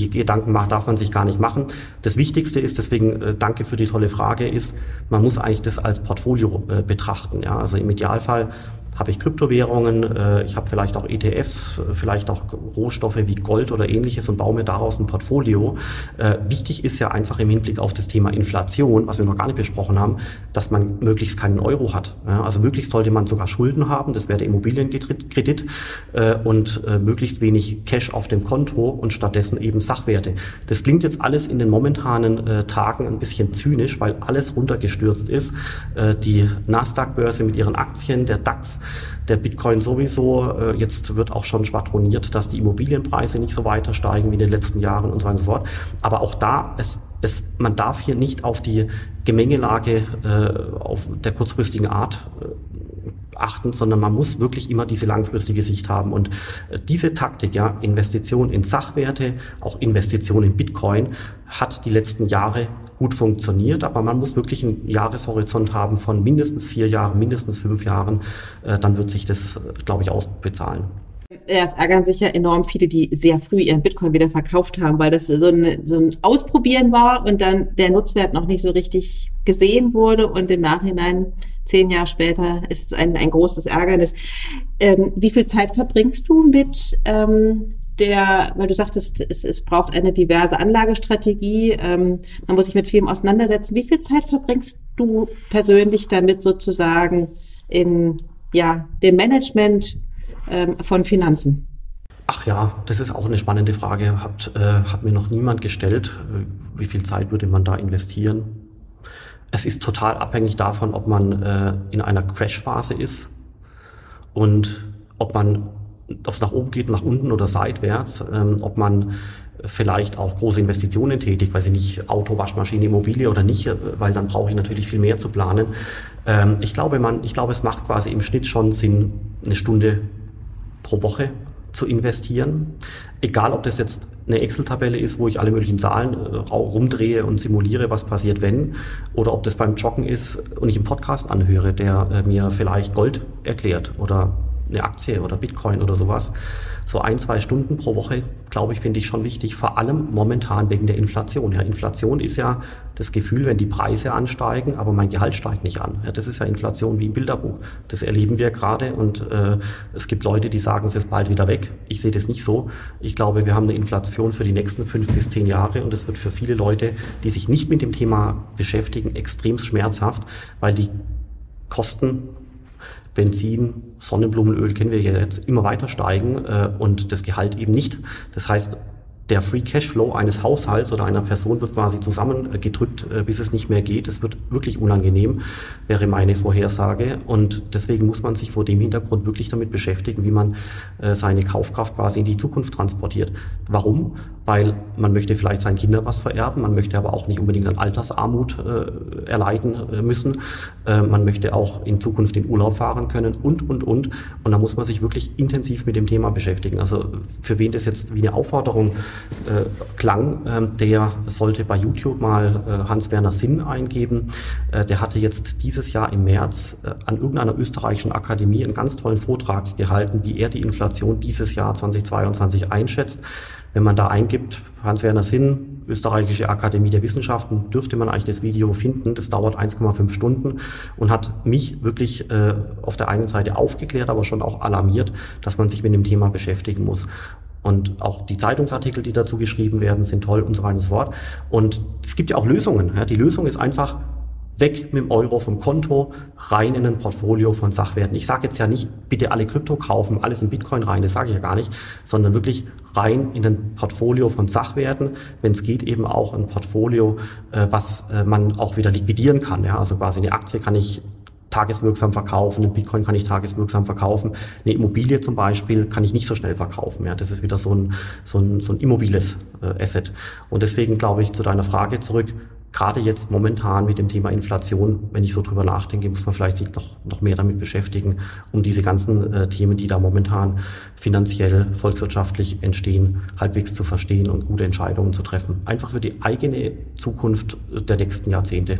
[SPEAKER 3] die Gedanken macht, darf man sich gar nicht machen. Das Wichtigste ist, deswegen äh, danke für die tolle Frage, ist, man muss eigentlich das als Portfolio äh, betrachten. Ja? Also im Idealfall habe ich Kryptowährungen, äh, ich habe vielleicht auch ETFs, vielleicht auch Rohstoffe wie Gold oder ähnliches und baue mir daraus ein Portfolio. Äh, wichtig ist ja einfach im Hinblick auf das Thema Inflation, was wir noch gar nicht besprochen haben, dass man möglichst keinen Euro hat. Also möglichst sollte man sogar Schulden haben, das wäre der Immobilienkredit äh, und möglichst wenig Cash auf dem Konto und stattdessen eben Sachwerte. Das klingt jetzt alles in den momentanen Tagen ein bisschen zynisch, weil alles runtergestürzt ist. Die Nasdaq-Börse mit ihren Aktien, der DAX der Bitcoin sowieso. Äh, jetzt wird auch schon schwadroniert, dass die Immobilienpreise nicht so weiter steigen wie in den letzten Jahren und so weiter und so fort. Aber auch da, es, es, man darf hier nicht auf die Gemengelage äh, auf der kurzfristigen Art äh, achten, sondern man muss wirklich immer diese langfristige Sicht haben. Und äh, diese Taktik, ja, Investition in Sachwerte, auch Investition in Bitcoin, hat die letzten Jahre gut funktioniert, aber man muss wirklich einen Jahreshorizont haben von mindestens vier Jahren, mindestens fünf Jahren, äh, dann wird sich das, glaube ich, ausbezahlen.
[SPEAKER 2] Ja, es ärgern sich ja enorm viele, die sehr früh ihren Bitcoin wieder verkauft haben, weil das so ein, so ein Ausprobieren war und dann der Nutzwert noch nicht so richtig gesehen wurde und im Nachhinein zehn Jahre später ist es ein, ein großes Ärgernis. Ähm, wie viel Zeit verbringst du mit ähm, der, weil du sagtest, es, es braucht eine diverse Anlagestrategie, ähm, man muss sich mit vielem auseinandersetzen. Wie viel Zeit verbringst du persönlich damit sozusagen in ja, dem Management ähm, von Finanzen?
[SPEAKER 3] Ach ja, das ist auch eine spannende Frage. Hat, äh, hat mir noch niemand gestellt. Wie viel Zeit würde man da investieren? Es ist total abhängig davon, ob man äh, in einer Crash-Phase ist und ob man, ob es nach oben geht, nach unten oder seitwärts, ähm, ob man vielleicht auch große Investitionen tätigt, weiß ich nicht, Auto, Waschmaschine, Immobilie oder nicht, äh, weil dann brauche ich natürlich viel mehr zu planen. Ähm, ich glaube, man, ich glaube, es macht quasi im Schnitt schon Sinn, eine Stunde pro Woche zu investieren. Egal, ob das jetzt eine Excel-Tabelle ist, wo ich alle möglichen Zahlen äh, rumdrehe und simuliere, was passiert, wenn, oder ob das beim Joggen ist und ich einen Podcast anhöre, der äh, mir vielleicht Gold erklärt oder eine Aktie oder Bitcoin oder sowas so ein, zwei Stunden pro Woche, glaube ich, finde ich schon wichtig, vor allem momentan wegen der Inflation. Ja, Inflation ist ja das Gefühl, wenn die Preise ansteigen, aber mein Gehalt steigt nicht an. Ja, das ist ja Inflation wie im Bilderbuch. Das erleben wir gerade und äh, es gibt Leute, die sagen, es ist bald wieder weg. Ich sehe das nicht so. Ich glaube, wir haben eine Inflation für die nächsten fünf bis zehn Jahre und es wird für viele Leute, die sich nicht mit dem Thema beschäftigen, extrem schmerzhaft, weil die Kosten Benzin, Sonnenblumenöl kennen wir ja jetzt immer weiter steigen äh, und das Gehalt eben nicht. Das heißt, der Free Cashflow eines Haushalts oder einer Person wird quasi zusammengedrückt, äh, bis es nicht mehr geht. Es wird wirklich unangenehm, wäre meine Vorhersage. Und deswegen muss man sich vor dem Hintergrund wirklich damit beschäftigen, wie man äh, seine Kaufkraft quasi in die Zukunft transportiert. Warum? Weil man möchte vielleicht seinen Kindern was vererben, man möchte aber auch nicht unbedingt an Altersarmut äh, erleiden müssen. Man möchte auch in Zukunft in Urlaub fahren können und, und, und. Und da muss man sich wirklich intensiv mit dem Thema beschäftigen. Also für wen das jetzt wie eine Aufforderung äh, klang, äh, der sollte bei YouTube mal äh, Hans-Werner Sinn eingeben. Äh, der hatte jetzt dieses Jahr im März äh, an irgendeiner österreichischen Akademie einen ganz tollen Vortrag gehalten, wie er die Inflation dieses Jahr 2022 einschätzt. Wenn man da eingibt, Hans-Werner Sinn, Österreichische Akademie der Wissenschaften, dürfte man eigentlich das Video finden. Das dauert 1,5 Stunden und hat mich wirklich äh, auf der einen Seite aufgeklärt, aber schon auch alarmiert, dass man sich mit dem Thema beschäftigen muss. Und auch die Zeitungsartikel, die dazu geschrieben werden, sind toll und so weiter und so fort. Und es gibt ja auch Lösungen. Ja. Die Lösung ist einfach weg mit dem Euro vom Konto, rein in ein Portfolio von Sachwerten. Ich sage jetzt ja nicht, bitte alle Krypto kaufen, alles in Bitcoin rein, das sage ich ja gar nicht, sondern wirklich rein in ein Portfolio von Sachwerten, wenn es geht eben auch ein Portfolio, äh, was äh, man auch wieder liquidieren kann. Ja? Also quasi eine Aktie kann ich tageswirksam verkaufen, einen Bitcoin kann ich tageswirksam verkaufen, eine Immobilie zum Beispiel kann ich nicht so schnell verkaufen. Ja, das ist wieder so ein, so ein, so ein immobiles äh, Asset. Und deswegen glaube ich zu deiner Frage zurück, gerade jetzt momentan mit dem Thema Inflation, wenn ich so drüber nachdenke, muss man vielleicht sich noch, noch mehr damit beschäftigen, um diese ganzen äh, Themen, die da momentan finanziell, volkswirtschaftlich entstehen, halbwegs zu verstehen und gute Entscheidungen zu treffen. Einfach für die eigene Zukunft der nächsten Jahrzehnte.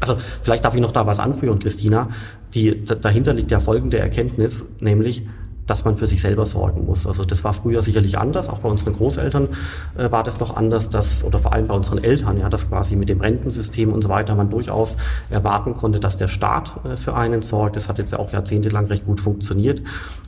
[SPEAKER 3] Also vielleicht darf ich noch da was anführen, Christina. Die, dahinter liegt ja folgende Erkenntnis, nämlich dass man für sich selber sorgen muss. Also das war früher sicherlich anders, auch bei unseren Großeltern äh, war das noch anders, dass, oder vor allem bei unseren Eltern, ja, dass quasi mit dem Rentensystem und so weiter man durchaus erwarten konnte, dass der Staat äh, für einen sorgt. Das hat jetzt ja auch jahrzehntelang recht gut funktioniert.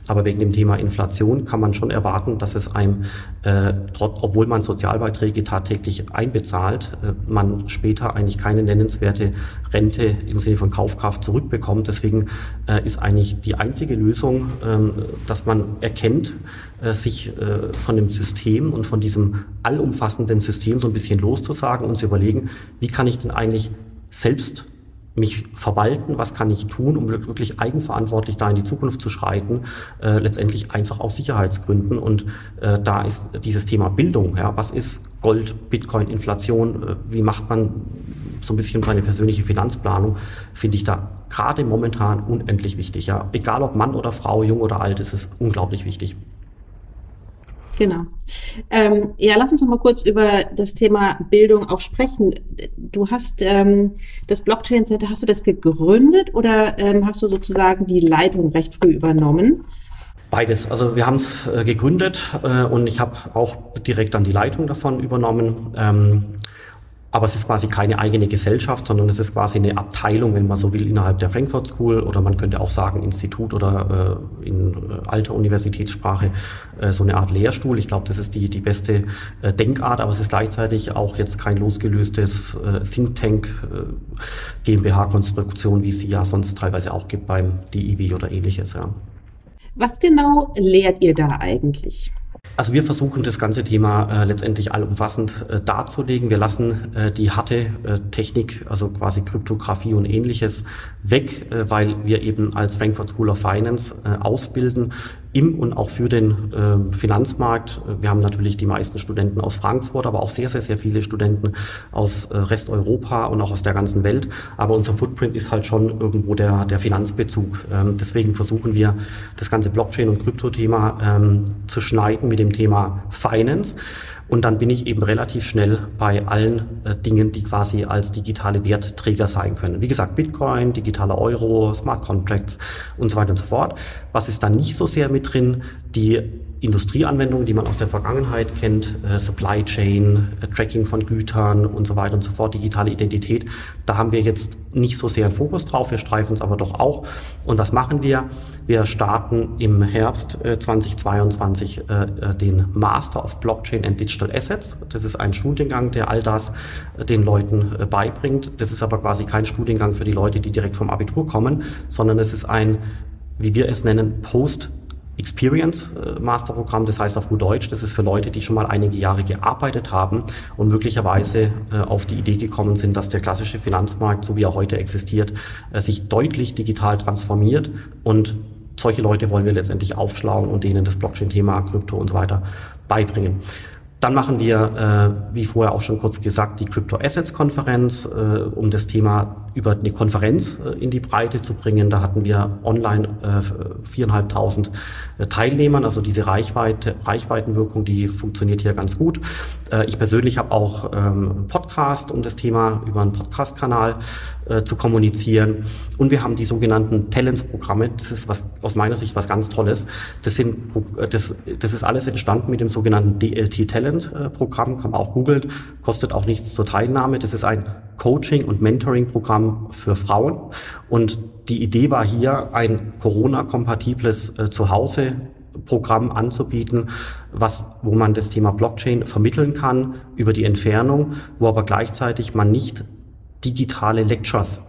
[SPEAKER 3] Aber wegen dem Thema Inflation kann man schon erwarten, dass es einem, äh, trotz, obwohl man Sozialbeiträge tagtäglich einbezahlt, äh, man später eigentlich keine nennenswerte Rente im Sinne von Kaufkraft zurückbekommt. Deswegen äh, ist eigentlich die einzige Lösung, ähm, dass man erkennt, äh, sich äh, von dem System und von diesem allumfassenden System so ein bisschen loszusagen und zu überlegen, wie kann ich denn eigentlich selbst mich verwalten, was kann ich tun, um wirklich eigenverantwortlich da in die Zukunft zu schreiten, äh, letztendlich einfach aus Sicherheitsgründen. Und äh, da ist dieses Thema Bildung, ja, was ist Gold, Bitcoin, Inflation, äh, wie macht man so ein bisschen seine persönliche Finanzplanung, finde ich da gerade momentan unendlich wichtig. Ja. Egal ob Mann oder Frau, jung oder alt, ist es unglaublich wichtig.
[SPEAKER 2] Genau. Ähm, ja, lass uns noch mal kurz über das Thema Bildung auch sprechen. Du hast ähm, das Blockchain Center, hast du das gegründet oder ähm, hast du sozusagen die Leitung recht früh übernommen?
[SPEAKER 3] Beides. Also wir haben es äh, gegründet äh, und ich habe auch direkt dann die Leitung davon übernommen. Aber es ist quasi keine eigene Gesellschaft, sondern es ist quasi eine Abteilung, wenn man so will, innerhalb der Frankfurt School oder man könnte auch sagen Institut oder äh, in äh, alter Universitätssprache äh, so eine Art Lehrstuhl. Ich glaube, das ist die, die beste äh, Denkart, aber es ist gleichzeitig auch jetzt kein losgelöstes äh, Think Tank äh, GmbH-Konstruktion, wie es sie ja sonst teilweise auch gibt beim DIW oder ähnliches. Ja.
[SPEAKER 2] Was genau lehrt ihr da eigentlich?
[SPEAKER 3] Also wir versuchen das ganze Thema äh, letztendlich allumfassend äh, darzulegen. Wir lassen äh, die harte äh, Technik, also quasi Kryptographie und ähnliches, weg, äh, weil wir eben als Frankfurt School of Finance äh, ausbilden im und auch für den äh, Finanzmarkt. Wir haben natürlich die meisten Studenten aus Frankfurt, aber auch sehr, sehr, sehr viele Studenten aus äh, Resteuropa und auch aus der ganzen Welt. Aber unser Footprint ist halt schon irgendwo der, der Finanzbezug. Ähm, deswegen versuchen wir, das ganze Blockchain- und Krypto-Thema ähm, zu schneiden mit dem Thema Finance. Und dann bin ich eben relativ schnell bei allen äh, Dingen, die quasi als digitale Wertträger sein können. Wie gesagt, Bitcoin, digitaler Euro, Smart Contracts und so weiter und so fort. Was ist da nicht so sehr mit drin? Die Industrieanwendungen, die man aus der Vergangenheit kennt, äh, Supply Chain, äh, Tracking von Gütern und so weiter und so fort, digitale Identität, da haben wir jetzt nicht so sehr einen Fokus drauf, wir streifen es aber doch auch. Und was machen wir? Wir starten im Herbst äh, 2022 äh, den Master of Blockchain and Digital Assets. Das ist ein Studiengang, der all das den Leuten beibringt. Das ist aber quasi kein Studiengang für die Leute, die direkt vom Abitur kommen, sondern es ist ein, wie wir es nennen, Post- Experience äh, Masterprogramm, das heißt auf gut Deutsch, das ist für Leute, die schon mal einige Jahre gearbeitet haben und möglicherweise äh, auf die Idee gekommen sind, dass der klassische Finanzmarkt, so wie er heute existiert, äh, sich deutlich digital transformiert und solche Leute wollen wir letztendlich aufschlauen und denen das Blockchain-Thema, Krypto und so weiter beibringen. Dann machen wir, äh, wie vorher auch schon kurz gesagt, die Crypto Assets Konferenz, äh, um das Thema über eine Konferenz äh, in die Breite zu bringen. Da hatten wir online äh, viereinhalbtausend äh, Teilnehmern, also diese Reichweite, Reichweitenwirkung, die funktioniert hier ganz gut. Äh, ich persönlich habe auch ähm, Podcast, um das Thema über einen Podcast-Kanal zu kommunizieren. Und wir haben die sogenannten Talents-Programme. Das ist was aus meiner Sicht was ganz Tolles. Das sind das, das ist alles entstanden mit dem sogenannten DLT Talent-Programm, kann man auch googeln, kostet auch nichts zur Teilnahme. Das ist ein Coaching- und Mentoring-Programm für Frauen. Und die Idee war hier, ein Corona-kompatibles äh, Zuhause Programm anzubieten, was, wo man das Thema Blockchain vermitteln kann über die Entfernung, wo aber gleichzeitig man nicht digitale Lectures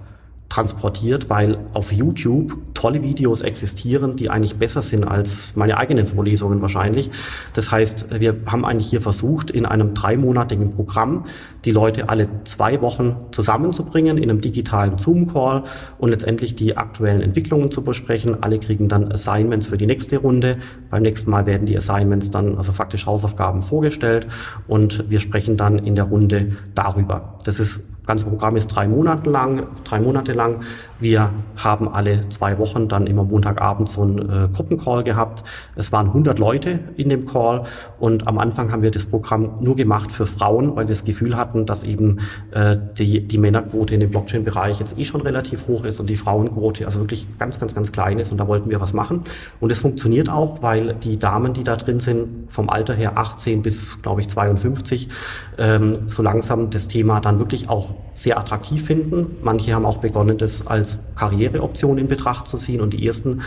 [SPEAKER 3] transportiert, weil auf YouTube tolle Videos existieren, die eigentlich besser sind als meine eigenen Vorlesungen wahrscheinlich. Das heißt, wir haben eigentlich hier versucht, in einem dreimonatigen Programm die Leute alle zwei Wochen zusammenzubringen in einem digitalen Zoom-Call und letztendlich die aktuellen Entwicklungen zu besprechen. Alle kriegen dann Assignments für die nächste Runde. Beim nächsten Mal werden die Assignments dann, also faktisch Hausaufgaben vorgestellt und wir sprechen dann in der Runde darüber. Das ist ganze Programm ist drei Monate lang, drei Monate lang. Wir haben alle zwei Wochen dann immer Montagabend so einen äh, Gruppencall gehabt. Es waren 100 Leute in dem Call und am Anfang haben wir das Programm nur gemacht für Frauen, weil wir das Gefühl hatten, dass eben äh, die, die Männerquote in dem Blockchain-Bereich jetzt eh schon relativ hoch ist und die Frauenquote also wirklich ganz, ganz, ganz klein ist und da wollten wir was machen. Und es funktioniert auch, weil die Damen, die da drin sind, vom Alter her 18 bis, glaube ich, 52, ähm, so langsam das Thema dann wirklich auch sehr attraktiv finden. Manche haben auch begonnen, das als Karriereoption in Betracht zu ziehen und die ersten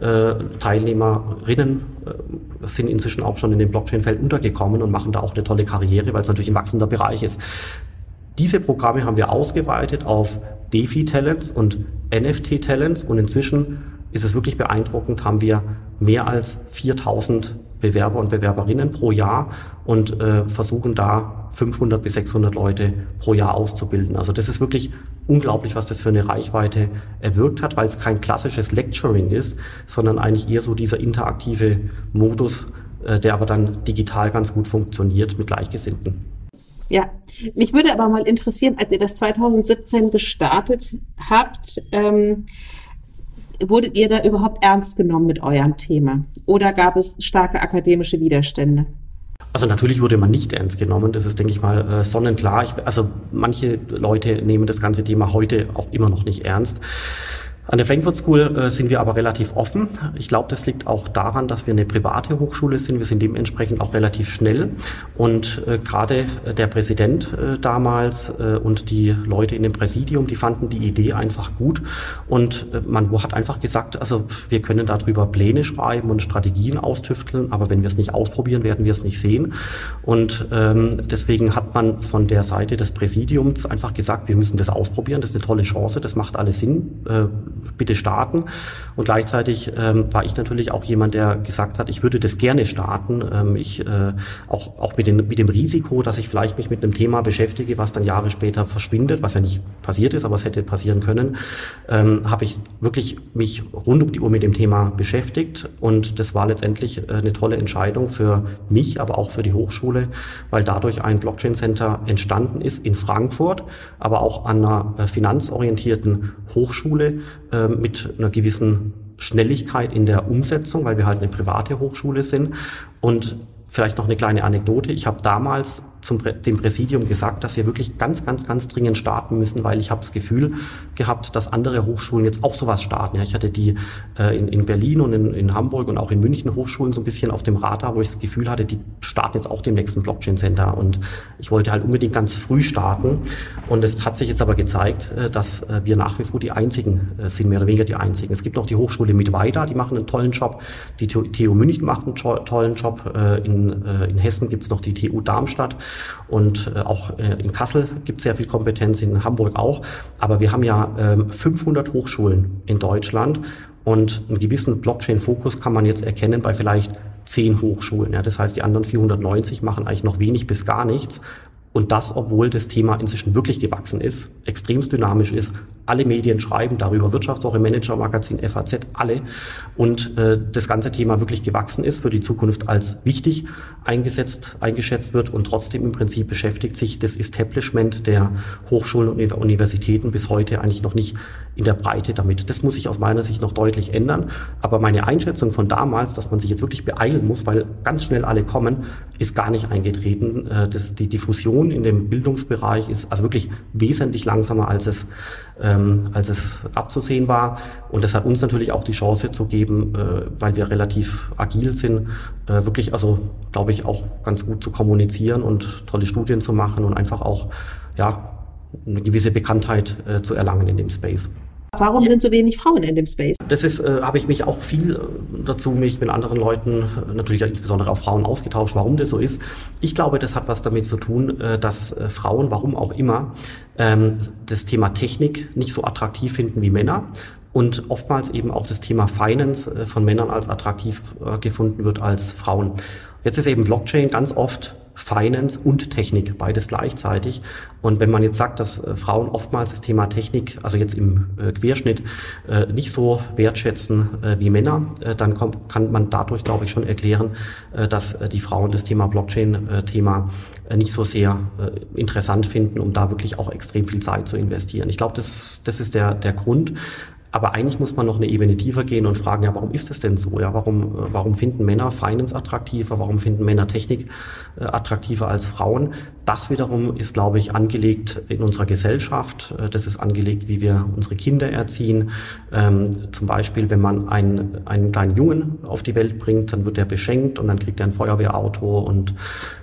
[SPEAKER 3] äh, Teilnehmerinnen äh, sind inzwischen auch schon in dem Blockchain-Feld untergekommen und machen da auch eine tolle Karriere, weil es natürlich ein wachsender Bereich ist. Diese Programme haben wir ausgeweitet auf DeFi-Talents und NFT-Talents und inzwischen ist es wirklich beeindruckend, haben wir mehr als 4000 Bewerber und Bewerberinnen pro Jahr und äh, versuchen da 500 bis 600 Leute pro Jahr auszubilden. Also das ist wirklich unglaublich, was das für eine Reichweite erwirkt hat, weil es kein klassisches Lecturing ist, sondern eigentlich eher so dieser interaktive Modus, äh, der aber dann digital ganz gut funktioniert mit Gleichgesinnten.
[SPEAKER 2] Ja, mich würde aber mal interessieren, als ihr das 2017 gestartet habt, ähm, wurdet ihr da überhaupt ernst genommen mit eurem Thema? Oder gab es starke akademische Widerstände?
[SPEAKER 3] Also natürlich wurde man nicht ernst genommen, das ist, denke ich mal, äh, sonnenklar. Ich, also manche Leute nehmen das ganze Thema heute auch immer noch nicht ernst. An der Frankfurt School äh, sind wir aber relativ offen. Ich glaube, das liegt auch daran, dass wir eine private Hochschule sind. Wir sind dementsprechend auch relativ schnell. Und äh, gerade äh, der Präsident äh, damals äh, und die Leute in dem Präsidium, die fanden die Idee einfach gut. Und äh, man hat einfach gesagt, also wir können darüber Pläne schreiben und Strategien austüfteln, aber wenn wir es nicht ausprobieren, werden wir es nicht sehen. Und ähm, deswegen hat man von der Seite des Präsidiums einfach gesagt, wir müssen das ausprobieren. Das ist eine tolle Chance, das macht alles Sinn bitte starten. Und gleichzeitig ähm, war ich natürlich auch jemand, der gesagt hat, ich würde das gerne starten. Ähm, ich äh, auch, auch mit, den, mit dem Risiko, dass ich vielleicht mich mit einem Thema beschäftige, was dann Jahre später verschwindet, was ja nicht passiert ist, aber es hätte passieren können, ähm, habe ich wirklich mich rund um die Uhr mit dem Thema beschäftigt. Und das war letztendlich äh, eine tolle Entscheidung für mich, aber auch für die Hochschule, weil dadurch ein Blockchain Center entstanden ist in Frankfurt, aber auch an einer äh, finanzorientierten Hochschule äh, mit einer gewissen Schnelligkeit in der Umsetzung, weil wir halt eine private Hochschule sind. Und vielleicht noch eine kleine Anekdote. Ich habe damals zum dem Präsidium gesagt, dass wir wirklich ganz, ganz, ganz dringend starten müssen, weil ich habe das Gefühl gehabt, dass andere Hochschulen jetzt auch sowas starten. Ja, ich hatte die äh, in, in Berlin und in, in Hamburg und auch in München Hochschulen so ein bisschen auf dem Radar, wo ich das Gefühl hatte, die starten jetzt auch dem nächsten Blockchain Center und ich wollte halt unbedingt ganz früh starten und es hat sich jetzt aber gezeigt, äh, dass äh, wir nach wie vor die einzigen äh, sind, mehr oder weniger die einzigen. Es gibt noch die Hochschule mit weiter, die machen einen tollen Job. Die TU München macht einen tollen Job. Äh, in, äh, in Hessen gibt es noch die TU Darmstadt und äh, auch äh, in Kassel gibt es sehr viel Kompetenz, in Hamburg auch. Aber wir haben ja äh, 500 Hochschulen in Deutschland und einen gewissen Blockchain-Fokus kann man jetzt erkennen bei vielleicht zehn Hochschulen. Ja. Das heißt, die anderen 490 machen eigentlich noch wenig bis gar nichts. Und das, obwohl das Thema inzwischen wirklich gewachsen ist, extremst dynamisch ist. Alle Medien schreiben darüber, Wirtschaftswoche, Manager, Magazin, FAZ, alle. Und äh, das ganze Thema wirklich gewachsen ist, für die Zukunft als wichtig eingesetzt, eingeschätzt wird. Und trotzdem im Prinzip beschäftigt sich das Establishment der Hochschulen und Universitäten bis heute eigentlich noch nicht in der Breite damit. Das muss sich aus meiner Sicht noch deutlich ändern. Aber meine Einschätzung von damals, dass man sich jetzt wirklich beeilen muss, weil ganz schnell alle kommen, ist gar nicht eingetreten. Äh, das, die Diffusion in dem Bildungsbereich ist also wirklich wesentlich langsamer, als es, ähm, als es abzusehen war. Und das hat uns natürlich auch die Chance zu geben, äh, weil wir relativ agil sind, äh, wirklich, also glaube ich, auch ganz gut zu kommunizieren und tolle Studien zu machen und einfach auch, ja, eine gewisse Bekanntheit äh, zu erlangen in dem Space.
[SPEAKER 2] Warum sind so wenig Frauen in dem Space?
[SPEAKER 3] Das ist, äh, habe ich mich auch viel äh, dazu mich mit anderen Leuten, äh, natürlich insbesondere auch Frauen ausgetauscht, warum das so ist. Ich glaube, das hat was damit zu tun, äh, dass Frauen, warum auch immer, ähm, das Thema Technik nicht so attraktiv finden wie Männer und oftmals eben auch das Thema Finance von Männern als attraktiv gefunden wird als Frauen. Jetzt ist eben Blockchain ganz oft Finance und Technik, beides gleichzeitig. Und wenn man jetzt sagt, dass äh, Frauen oftmals das Thema Technik, also jetzt im äh, Querschnitt, äh, nicht so wertschätzen wie Männer, dann kann man dadurch, glaube ich, schon erklären, dass die Frauen das Thema Blockchain-Thema nicht so sehr interessant finden, um da wirklich auch extrem viel Zeit zu investieren. Ich glaube, das, das ist der, der Grund. Aber eigentlich muss man noch eine Ebene tiefer gehen und fragen, ja, warum ist das denn so? Ja, warum, äh, warum finden Männer Finance attraktiver? Warum finden Männer Technik äh, attraktiver als Frauen? Das wiederum ist, glaube ich, angelegt in unserer Gesellschaft. Äh, das ist angelegt, wie wir unsere Kinder erziehen. Ähm, zum Beispiel, wenn man einen, einen kleinen Jungen auf die Welt bringt, dann wird er beschenkt und dann kriegt er ein Feuerwehrauto und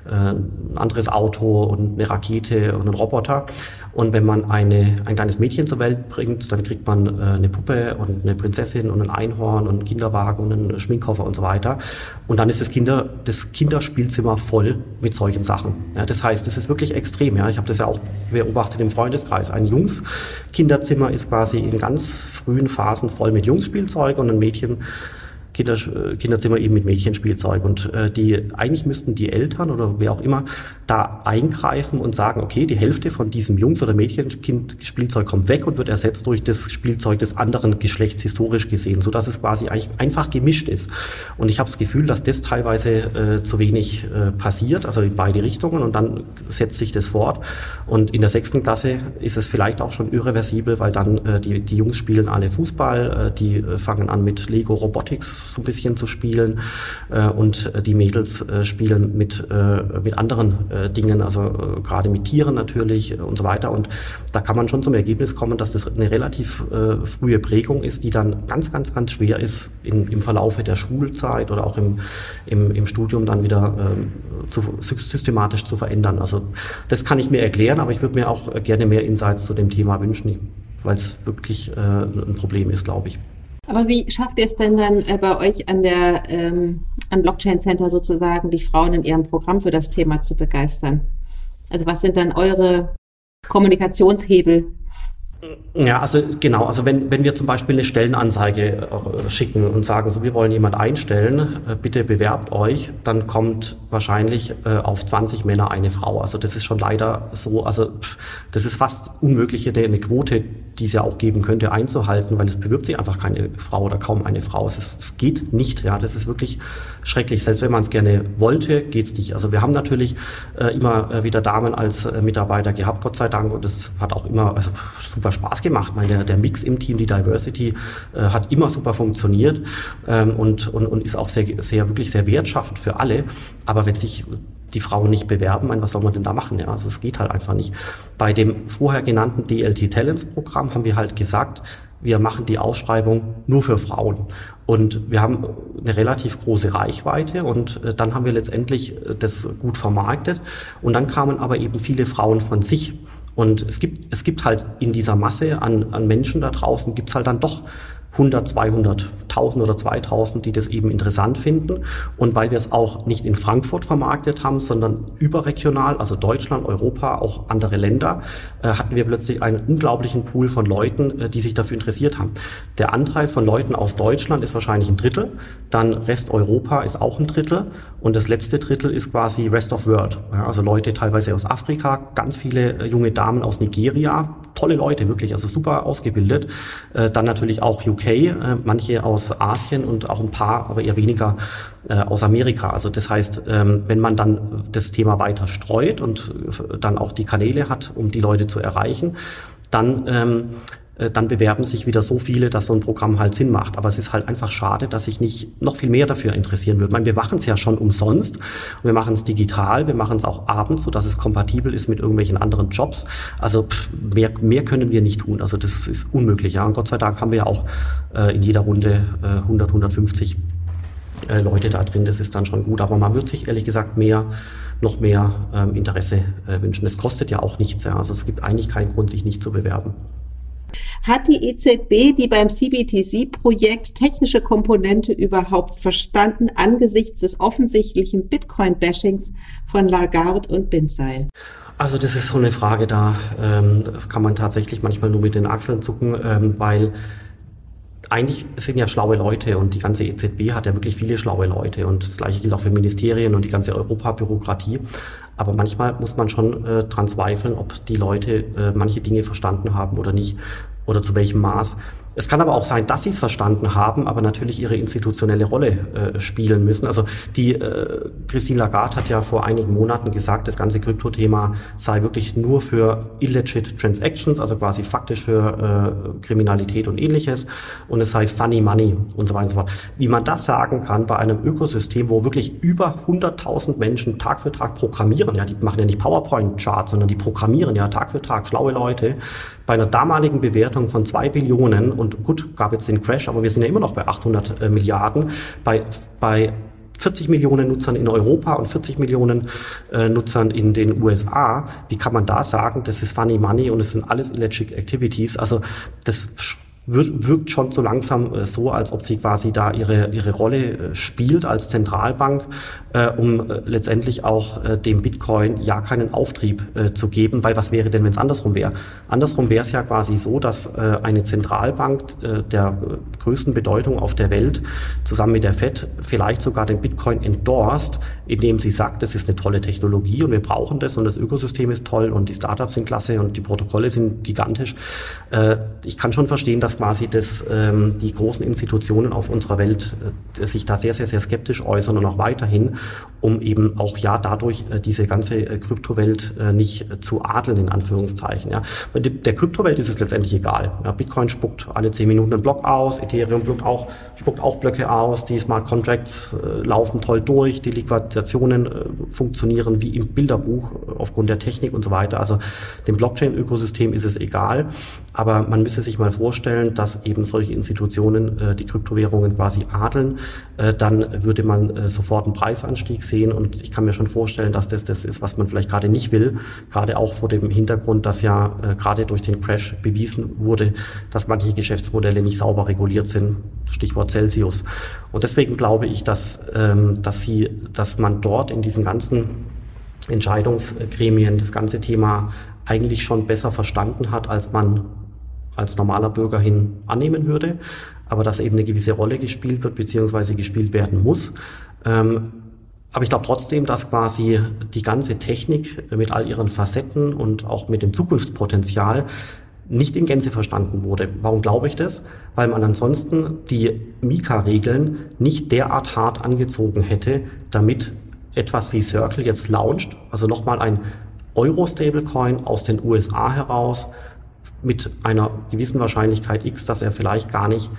[SPEAKER 3] äh, ein anderes Auto und eine Rakete und einen Roboter. Und wenn man eine, ein kleines Mädchen zur Welt bringt, dann kriegt man äh, eine Puppe und eine Prinzessin und ein Einhorn und einen Kinderwagen und einen Schminkkoffer und so weiter. Und dann ist das, Kinder, das Kinderspielzimmer voll mit solchen Sachen. Ja, das heißt, das ist wirklich extrem. Ja. Ich habe das ja auch beobachtet im Freundeskreis. Ein Jungs-Kinderzimmer ist quasi in ganz frühen Phasen voll mit Jungsspielzeug und ein Mädchen Kinder, äh, Kinderzimmer eben mit Mädchenspielzeug. Und äh, die eigentlich müssten die Eltern oder wer auch immer da eingreifen und sagen, okay, die Hälfte von diesem Jungs- oder Mädchenspielzeug kommt weg und wird ersetzt durch das Spielzeug des anderen Geschlechts historisch gesehen, sodass es quasi eigentlich einfach gemischt ist. Und ich habe das Gefühl, dass das teilweise äh, zu wenig äh, passiert, also in beide Richtungen und dann setzt sich das fort. Und in der sechsten Klasse ist es vielleicht auch schon irreversibel, weil dann äh, die, die Jungs spielen alle Fußball, äh, die äh, fangen an mit Lego Robotics so ein bisschen zu spielen äh, und äh, die Mädels äh, spielen mit, äh, mit anderen äh, Dingen, also äh, gerade mit Tieren natürlich äh, und so weiter. Und da kann man schon zum Ergebnis kommen, dass das eine relativ äh, frühe Prägung ist, die dann ganz, ganz, ganz schwer ist in, im Verlaufe der Schulzeit oder auch im, im, im Studium dann wieder äh, zu, systematisch zu verändern. Also das kann ich mir erklären, aber ich würde mir auch gerne mehr Insights zu dem Thema wünschen, weil es wirklich äh, ein Problem ist, glaube ich.
[SPEAKER 2] Aber wie schafft ihr es denn dann äh, bei euch an der ähm, am Blockchain Center sozusagen, die Frauen in ihrem Programm für das Thema zu begeistern? Also was sind dann eure Kommunikationshebel?
[SPEAKER 3] Ja, also genau, also wenn, wenn wir zum Beispiel eine Stellenanzeige äh, schicken und sagen, so wir wollen jemand einstellen, äh, bitte bewerbt euch, dann kommt wahrscheinlich äh, auf 20 Männer eine Frau. Also das ist schon leider so, also pff, das ist fast unmöglich, eine Quote, die es ja auch geben könnte, einzuhalten, weil es bewirbt sich einfach keine Frau oder kaum eine Frau. Es, ist, es geht nicht, ja, das ist wirklich schrecklich. Selbst wenn man es gerne wollte, geht's nicht. Also wir haben natürlich äh, immer äh, wieder Damen als äh, Mitarbeiter gehabt, Gott sei Dank, und das hat auch immer also, super Spaß gemacht. Meine, der, der Mix im Team, die Diversity äh, hat immer super funktioniert ähm, und, und, und ist auch sehr, sehr, wirklich sehr wertschaffend für alle. Aber wenn sich die Frauen nicht bewerben, meine, was soll man denn da machen? Ja, also es geht halt einfach nicht. Bei dem vorher genannten DLT Talents Programm haben wir halt gesagt, wir machen die Ausschreibung nur für Frauen. Und wir haben eine relativ große Reichweite und äh, dann haben wir letztendlich äh, das gut vermarktet. Und dann kamen aber eben viele Frauen von sich. Und es gibt, es gibt halt in dieser Masse an, an Menschen da draußen, gibt es halt dann doch 100, 200, 1000 oder 2000, die das eben interessant finden. Und weil wir es auch nicht in Frankfurt vermarktet haben, sondern überregional, also Deutschland, Europa, auch andere Länder, äh, hatten wir plötzlich einen unglaublichen Pool von Leuten, äh, die sich dafür interessiert haben. Der Anteil von Leuten aus Deutschland ist wahrscheinlich ein Drittel, dann Rest Europa ist auch ein Drittel und das letzte Drittel ist quasi Rest of World. Also Leute teilweise aus Afrika, ganz viele äh, junge Damen aus Nigeria, tolle Leute, wirklich, also super ausgebildet. Dann natürlich auch UK, äh, manche aus Asien und auch ein paar, aber eher weniger äh, aus Amerika. Also das heißt, ähm, wenn man dann das Thema weiter streut und äh, dann auch die Kanäle hat, um die Leute zu erreichen, dann ähm, äh, dann bewerben sich wieder so viele, dass so ein Programm halt Sinn macht. Aber es ist halt einfach schade, dass sich nicht noch viel mehr dafür interessieren würde. Ich meine, wir machen es ja schon umsonst. Wir machen es digital, wir machen es auch abends, sodass es kompatibel ist mit irgendwelchen anderen Jobs. Also pff, mehr, mehr können wir nicht tun. Also das ist unmöglich. Ja. Und Gott sei Dank haben wir ja auch äh, in jeder Runde äh, 100, 150 äh, Leute da drin. Das ist dann schon gut. Aber man wird sich ehrlich gesagt mehr noch mehr ähm, Interesse äh, wünschen. Es kostet ja auch nichts. Ja. Also es gibt eigentlich keinen Grund, sich nicht zu bewerben.
[SPEAKER 2] Hat die EZB die beim CBTC-Projekt technische Komponente überhaupt verstanden angesichts des offensichtlichen Bitcoin-Bashings von Lagarde und Binzeil?
[SPEAKER 3] Also das ist so eine Frage, da ähm, kann man tatsächlich manchmal nur mit den Achseln zucken, ähm, weil eigentlich sind ja schlaue Leute und die ganze EZB hat ja wirklich viele schlaue Leute und das gleiche gilt auch für Ministerien und die ganze Europabürokratie. Aber manchmal muss man schon äh, dran zweifeln, ob die Leute äh, manche Dinge verstanden haben oder nicht oder zu welchem Maß. Es kann aber auch sein, dass sie es verstanden haben, aber natürlich ihre institutionelle Rolle äh, spielen müssen. Also die äh, Christine Lagarde hat ja vor einigen Monaten gesagt, das ganze Kryptothema sei wirklich nur für illegit Transactions, also quasi faktisch für äh, Kriminalität und ähnliches und es sei funny money und so weiter und so fort. Wie man das sagen kann bei einem Ökosystem, wo wirklich über 100.000 Menschen Tag für Tag programmieren, ja, die machen ja nicht PowerPoint-Charts, sondern die programmieren ja Tag für Tag, schlaue Leute, bei einer damaligen Bewertung von zwei Billionen und gut, gab jetzt den Crash, aber wir sind ja immer noch bei 800 äh, Milliarden, bei, bei 40 Millionen Nutzern in Europa und 40 Millionen äh, Nutzern in den USA. Wie kann man da sagen, das ist Funny Money und es sind alles Electric Activities? Also das wirkt, schon so langsam äh, so, als ob sie quasi da ihre, ihre Rolle äh, spielt als Zentralbank, äh, um letztendlich auch dem Bitcoin ja keinen Auftrieb zu geben, weil was wäre denn, wenn es andersrum wäre? Andersrum wäre es ja quasi so, dass eine Zentralbank der größten Bedeutung auf der Welt zusammen mit der Fed vielleicht sogar den Bitcoin endorsed, indem sie sagt, das ist eine tolle Technologie und wir brauchen das und das Ökosystem ist toll und die Startups sind klasse und die Protokolle sind gigantisch. Ich kann schon verstehen, dass quasi das, ähm, die großen Institutionen auf unserer Welt äh, sich da sehr, sehr, sehr skeptisch äußern und auch weiterhin, um eben auch ja dadurch äh, diese ganze äh, Kryptowelt äh, nicht zu adeln, in Anführungszeichen. Ja. Der Kryptowelt ist es letztendlich egal. Ja, Bitcoin spuckt alle zehn Minuten einen Block aus, Ethereum spuckt auch, spuckt auch Blöcke aus, die Smart Contracts äh, laufen toll durch, die Liquidationen äh, funktionieren wie im Bilderbuch äh, aufgrund der Technik und so weiter. Also dem Blockchain-Ökosystem ist es egal, aber man müsse sich mal vorstellen, dass eben solche Institutionen äh, die Kryptowährungen quasi adeln, äh, dann würde man äh, sofort einen Preisanstieg sehen. Und ich kann mir schon vorstellen, dass das das ist, was man vielleicht gerade nicht will, gerade auch vor dem Hintergrund, dass ja äh, gerade durch den Crash bewiesen wurde, dass manche Geschäftsmodelle nicht sauber reguliert sind. Stichwort Celsius. Und deswegen glaube ich, dass, ähm, dass sie, dass man dort in diesen ganzen Entscheidungsgremien das ganze Thema eigentlich schon besser verstanden hat, als man als normaler Bürger hin annehmen würde, aber dass eben eine gewisse Rolle gespielt wird, beziehungsweise gespielt werden muss. Ähm, aber ich glaube trotzdem, dass quasi die ganze Technik mit all ihren Facetten und auch mit dem Zukunftspotenzial nicht in Gänze verstanden wurde. Warum glaube ich das? Weil man ansonsten die Mika-Regeln nicht derart hart angezogen hätte, damit etwas wie Circle jetzt launcht, also nochmal ein Euro-Stablecoin aus den USA heraus mit einer gewissen Wahrscheinlichkeit X, dass er vielleicht gar nicht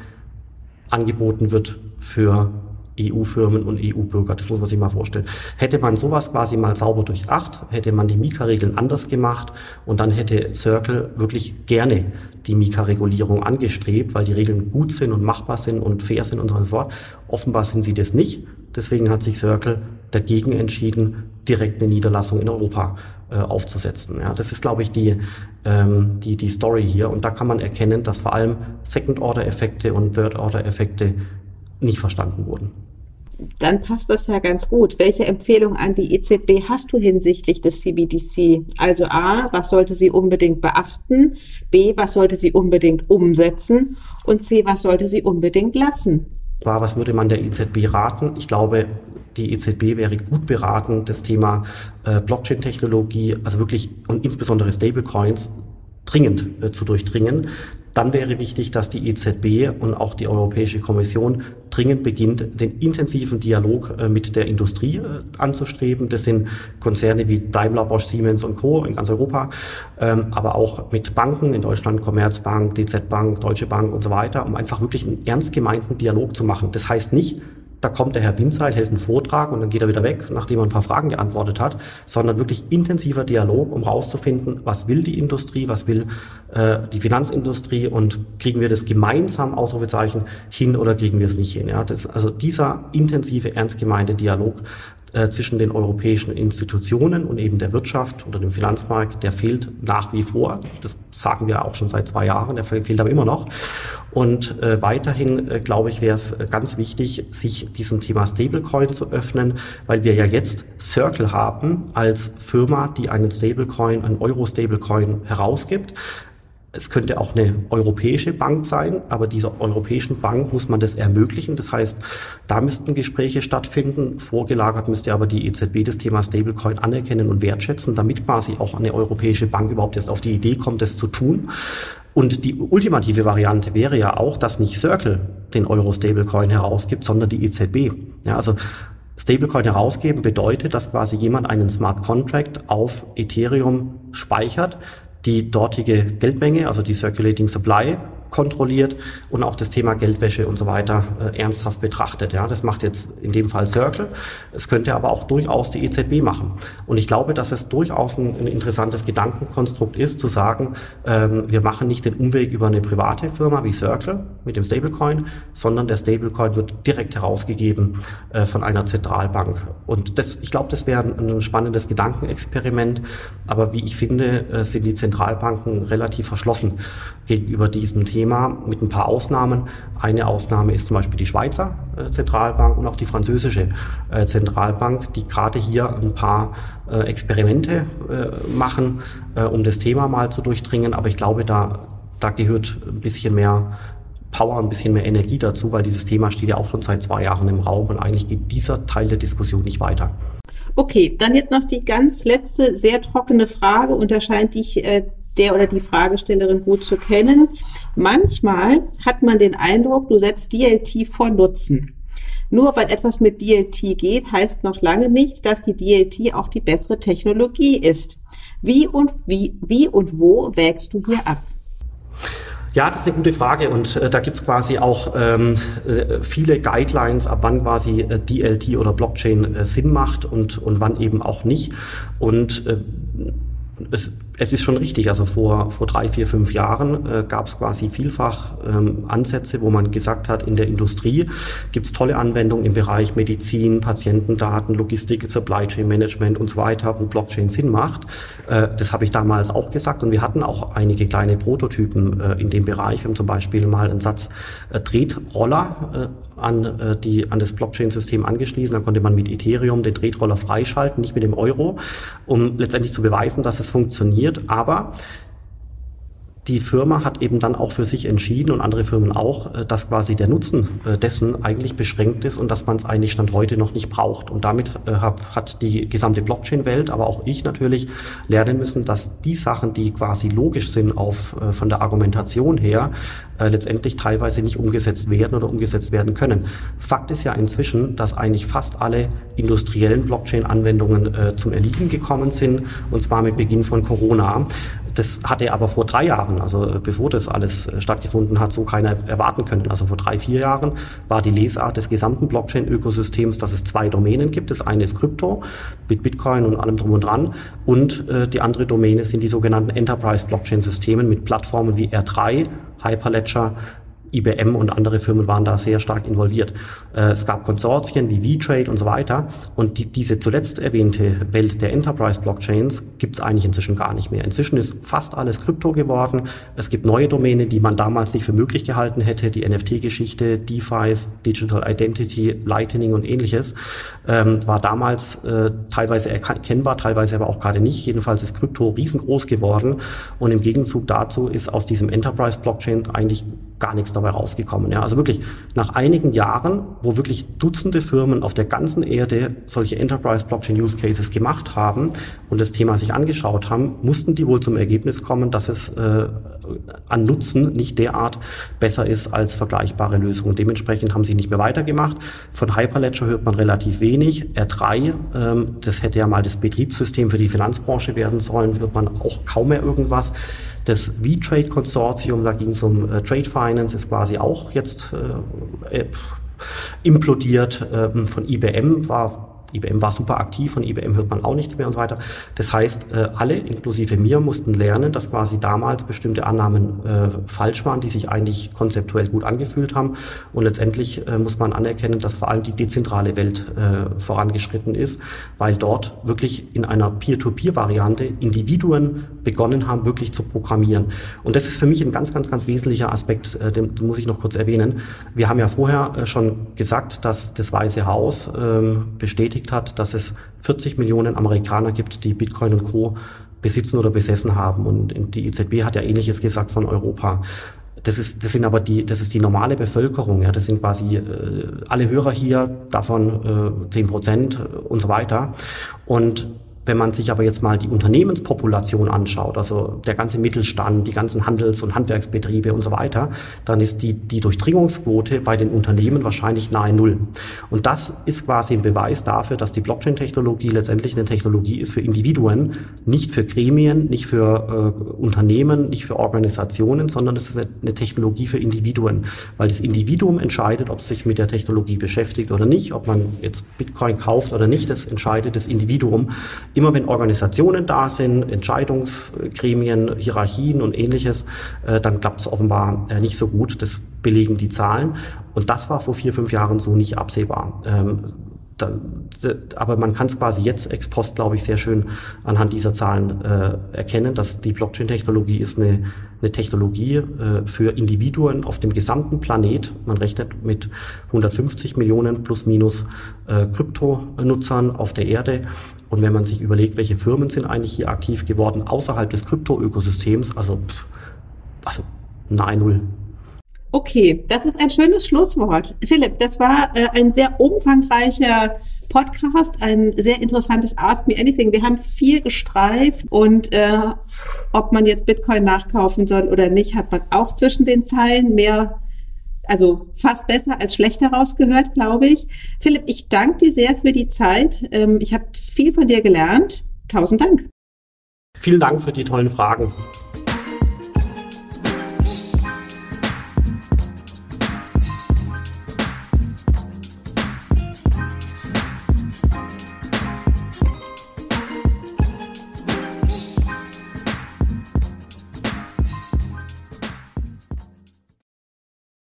[SPEAKER 3] angeboten wird für EU-Firmen und EU-Bürger. Das muss man sich mal vorstellen. Hätte man sowas quasi mal sauber durchdacht, hätte man die Mika-Regeln anders gemacht und dann hätte Circle wirklich gerne die Mika-Regulierung angestrebt, weil die Regeln gut sind und machbar sind und fair sind und so fort. Offenbar sind sie das nicht. Deswegen hat sich Circle dagegen entschieden, direkt eine Niederlassung in Europa äh, aufzusetzen. Ja, das ist, glaube ich, die, ähm, die, die Story hier. Und da kann man erkennen, dass vor allem Second-Order-Effekte und Third-Order-Effekte nicht verstanden wurden.
[SPEAKER 2] Dann passt das ja ganz gut. Welche Empfehlung an die EZB hast du hinsichtlich des CBDC? Also A, was sollte sie unbedingt beachten? B, was sollte sie unbedingt umsetzen? Und C, was sollte sie unbedingt lassen?
[SPEAKER 3] Was würde man der EZB raten? Ich glaube, die EZB wäre gut beraten, das Thema äh, Blockchain-Technologie, also wirklich und insbesondere Stablecoins dringend äh, zu durchdringen. Dann wäre wichtig, dass die EZB und auch die Europäische Kommission dringend beginnt, den intensiven Dialog äh, mit der Industrie äh, anzustreben. Das sind Konzerne wie Daimler, Bosch, Siemens und Co. in ganz Europa, ähm, aber auch mit Banken in Deutschland, Commerzbank, DZ Bank, Deutsche Bank und so weiter, um einfach wirklich einen ernst gemeinten Dialog zu machen. Das heißt nicht, da kommt der Herr Binzeit, hält einen Vortrag und dann geht er wieder weg, nachdem er ein paar Fragen geantwortet hat, sondern wirklich intensiver Dialog, um rauszufinden, was will die Industrie, was will äh, die Finanzindustrie und kriegen wir das gemeinsam, Ausrufezeichen, hin oder kriegen wir es nicht hin. Ja? Das, also dieser intensive, ernst gemeinte Dialog äh, zwischen den europäischen Institutionen und eben der Wirtschaft oder dem Finanzmarkt, der fehlt nach wie vor. Das sagen wir auch schon seit zwei Jahren, der fehlt aber immer noch. Und äh, weiterhin, äh, glaube ich, wäre es ganz wichtig, sich diesem Thema Stablecoin zu öffnen, weil wir ja jetzt Circle haben als Firma, die einen Stablecoin, einen Euro-Stablecoin herausgibt. Es könnte auch eine europäische Bank sein, aber dieser europäischen Bank muss man das ermöglichen. Das heißt, da müssten Gespräche stattfinden. Vorgelagert müsste aber die EZB das Thema Stablecoin anerkennen und wertschätzen, damit quasi auch eine europäische Bank überhaupt erst auf die Idee kommt, das zu tun. Und die ultimative Variante wäre ja auch, dass nicht Circle den Euro-Stablecoin herausgibt, sondern die EZB. Ja, also Stablecoin herausgeben bedeutet, dass quasi jemand einen Smart Contract auf Ethereum speichert, die dortige Geldmenge, also die Circulating Supply, kontrolliert und auch das Thema Geldwäsche und so weiter äh, ernsthaft betrachtet. Ja, das macht jetzt in dem Fall Circle. Es könnte aber auch durchaus die EZB machen. Und ich glaube, dass es durchaus ein, ein interessantes Gedankenkonstrukt ist, zu sagen, ähm, wir machen nicht den Umweg über eine private Firma wie Circle mit dem Stablecoin, sondern der Stablecoin wird direkt herausgegeben äh, von einer Zentralbank. Und das, ich glaube, das wäre ein, ein spannendes Gedankenexperiment. Aber wie ich finde, äh, sind die Zentralbanken relativ verschlossen gegenüber diesem Thema. Thema mit ein paar Ausnahmen. Eine Ausnahme ist zum Beispiel die Schweizer äh, Zentralbank und auch die französische äh, Zentralbank, die gerade hier ein paar äh, Experimente machen, um das Thema mal zu durchdringen. Aber ich glaube, da, da gehört ein bisschen mehr Power, ein bisschen mehr Energie dazu, weil dieses Thema steht ja auch schon seit zwei Jahren im Raum und eigentlich geht dieser Teil der Diskussion nicht weiter.
[SPEAKER 2] Okay, dann jetzt noch die ganz letzte, sehr trockene Frage und da scheint dich äh, der oder die Fragestellerin gut zu kennen. Manchmal hat man den Eindruck, du setzt DLT vor Nutzen. Nur weil etwas mit DLT geht, heißt noch lange nicht, dass die DLT auch die bessere Technologie ist. Wie und wie, wie und wo wägst du hier ab?
[SPEAKER 3] Ja, das ist eine gute Frage und äh, da gibt's quasi auch ähm, äh, viele Guidelines, ab wann quasi äh, DLT oder Blockchain äh, Sinn macht und, und wann eben auch nicht. Und äh, es es ist schon richtig, also vor, vor drei, vier, fünf Jahren äh, gab es quasi vielfach ähm, Ansätze, wo man gesagt hat, in der Industrie gibt es tolle Anwendungen im Bereich Medizin, Patientendaten, Logistik, Supply Chain Management und so weiter, wo Blockchain Sinn macht. Äh, das habe ich damals auch gesagt und wir hatten auch einige kleine Prototypen äh, in dem Bereich. Wir haben zum Beispiel mal einen Satz äh, Tretroller äh, an, äh, die, an das Blockchain-System angeschlossen. Dann konnte man mit Ethereum den Tretroller freischalten, nicht mit dem Euro, um letztendlich zu beweisen, dass es funktioniert funktioniert, aber die Firma hat eben dann auch für sich entschieden und andere Firmen auch, äh, dass quasi der Nutzen äh, dessen eigentlich beschränkt ist und dass man es eigentlich Stand heute noch nicht braucht. Und damit äh, hat die gesamte Blockchain-Welt, aber auch ich natürlich, lernen müssen, dass die Sachen, die quasi logisch sind auf, von der Argumentation her, letztendlich teilweise nicht umgesetzt werden oder umgesetzt werden können. Fakt ist ja inzwischen, dass eigentlich fast alle industriellen Blockchain-Anwendungen äh, zum Erliegen gekommen sind, und zwar mit Beginn von Corona. Das hatte aber vor drei Jahren, also äh, bevor das alles äh, stattgefunden hat, so keiner erwarten können. Also vor drei, vier Jahren war die Lesart des gesamten Blockchain-Ökosystems, dass es zwei Domänen gibt. Das eine ist Krypto mit Bitcoin und allem drum und dran. Und äh, die andere Domäne sind die sogenannten Enterprise-Blockchain-Systemen mit Plattformen wie R3, Hyperledger, IBM und andere Firmen waren da sehr stark involviert. Äh, es gab Konsortien wie V-Trade und so weiter. Und die, diese zuletzt erwähnte Welt der Enterprise-Blockchains gibt es eigentlich inzwischen gar nicht mehr. Inzwischen ist fast alles Krypto geworden. Es gibt neue Domänen, die man damals nicht für möglich gehalten hätte. Die NFT-Geschichte, DeFi's, Digital Identity, Lightning und ähnliches. Ähm, war damals äh, teilweise erkennbar, teilweise aber auch gerade nicht. Jedenfalls ist Krypto riesengroß geworden. Und im Gegenzug dazu ist aus diesem Enterprise-Blockchain eigentlich gar nichts dabei rausgekommen. Ja, also wirklich nach einigen Jahren, wo wirklich Dutzende Firmen auf der ganzen Erde solche Enterprise Blockchain Use Cases gemacht haben und das Thema sich angeschaut haben, mussten die wohl zum Ergebnis kommen, dass es äh, an Nutzen nicht derart besser ist als vergleichbare Lösungen. Dementsprechend haben sie nicht mehr weitergemacht. Von Hyperledger hört man relativ wenig. R3, ähm, das hätte ja mal das Betriebssystem für die Finanzbranche werden sollen, hört man auch kaum mehr irgendwas. Das V-Trade-Konsortium, da ging es um äh, Trade Finance, ist quasi auch jetzt äh, äh implodiert. Äh, von IBM war IBM war super aktiv, von IBM hört man auch nichts mehr und so weiter. Das heißt, äh, alle, inklusive mir, mussten lernen, dass quasi damals bestimmte Annahmen äh, falsch waren, die sich eigentlich konzeptuell gut angefühlt haben. Und letztendlich äh, muss man anerkennen, dass vor allem die dezentrale Welt äh, vorangeschritten ist, weil dort wirklich in einer Peer-to-Peer-Variante Individuen begonnen haben, wirklich zu programmieren. Und das ist für mich ein ganz, ganz, ganz wesentlicher Aspekt, äh, den, den muss ich noch kurz erwähnen. Wir haben ja vorher äh, schon gesagt, dass das Weiße Haus ähm, bestätigt, bestätigt hat, dass es 40 Millionen Amerikaner gibt, die Bitcoin und Co. besitzen oder besessen haben. Und die EZB hat ja Ähnliches gesagt von Europa. Das ist, das sind aber die, das ist die normale Bevölkerung. Ja, das sind quasi äh, alle Hörer hier, davon äh, 10 Prozent und so weiter. Und wenn man sich aber jetzt mal die Unternehmenspopulation anschaut, also der ganze Mittelstand, die ganzen Handels- und Handwerksbetriebe und so weiter, dann ist die, die Durchdringungsquote bei den Unternehmen wahrscheinlich nahe Null. Und das ist quasi ein Beweis dafür, dass die Blockchain-Technologie letztendlich eine Technologie ist für Individuen, nicht für Gremien, nicht für äh, Unternehmen, nicht für Organisationen, sondern es ist eine Technologie für Individuen, weil das Individuum entscheidet, ob es sich mit der Technologie beschäftigt oder nicht, ob man jetzt Bitcoin kauft oder nicht, das entscheidet das Individuum. Immer wenn Organisationen da sind, Entscheidungsgremien, Hierarchien und ähnliches, äh, dann klappt es offenbar äh, nicht so gut. Das belegen die Zahlen. Und das war vor vier, fünf Jahren so nicht absehbar. Ähm, aber man kann es quasi jetzt ex post, glaube ich, sehr schön anhand dieser Zahlen äh, erkennen, dass die Blockchain-Technologie ist eine, eine Technologie äh, für Individuen auf dem gesamten Planet. Man rechnet mit 150 Millionen plus minus äh, Kryptonutzern auf der Erde. Und wenn man sich überlegt, welche Firmen sind eigentlich hier aktiv geworden außerhalb des Krypto-Ökosystems, also, also nahe Null.
[SPEAKER 2] Okay, das ist ein schönes Schlusswort. Philipp, das war äh, ein sehr umfangreicher Podcast, ein sehr interessantes Ask Me Anything. Wir haben viel gestreift und äh, ob man jetzt Bitcoin nachkaufen soll oder nicht, hat man auch zwischen den Zeilen mehr also fast besser als schlechter rausgehört, glaube ich. Philipp, ich danke dir sehr für die Zeit. Ähm, ich habe viel von dir gelernt. Tausend Dank.
[SPEAKER 3] Vielen Dank für die tollen Fragen.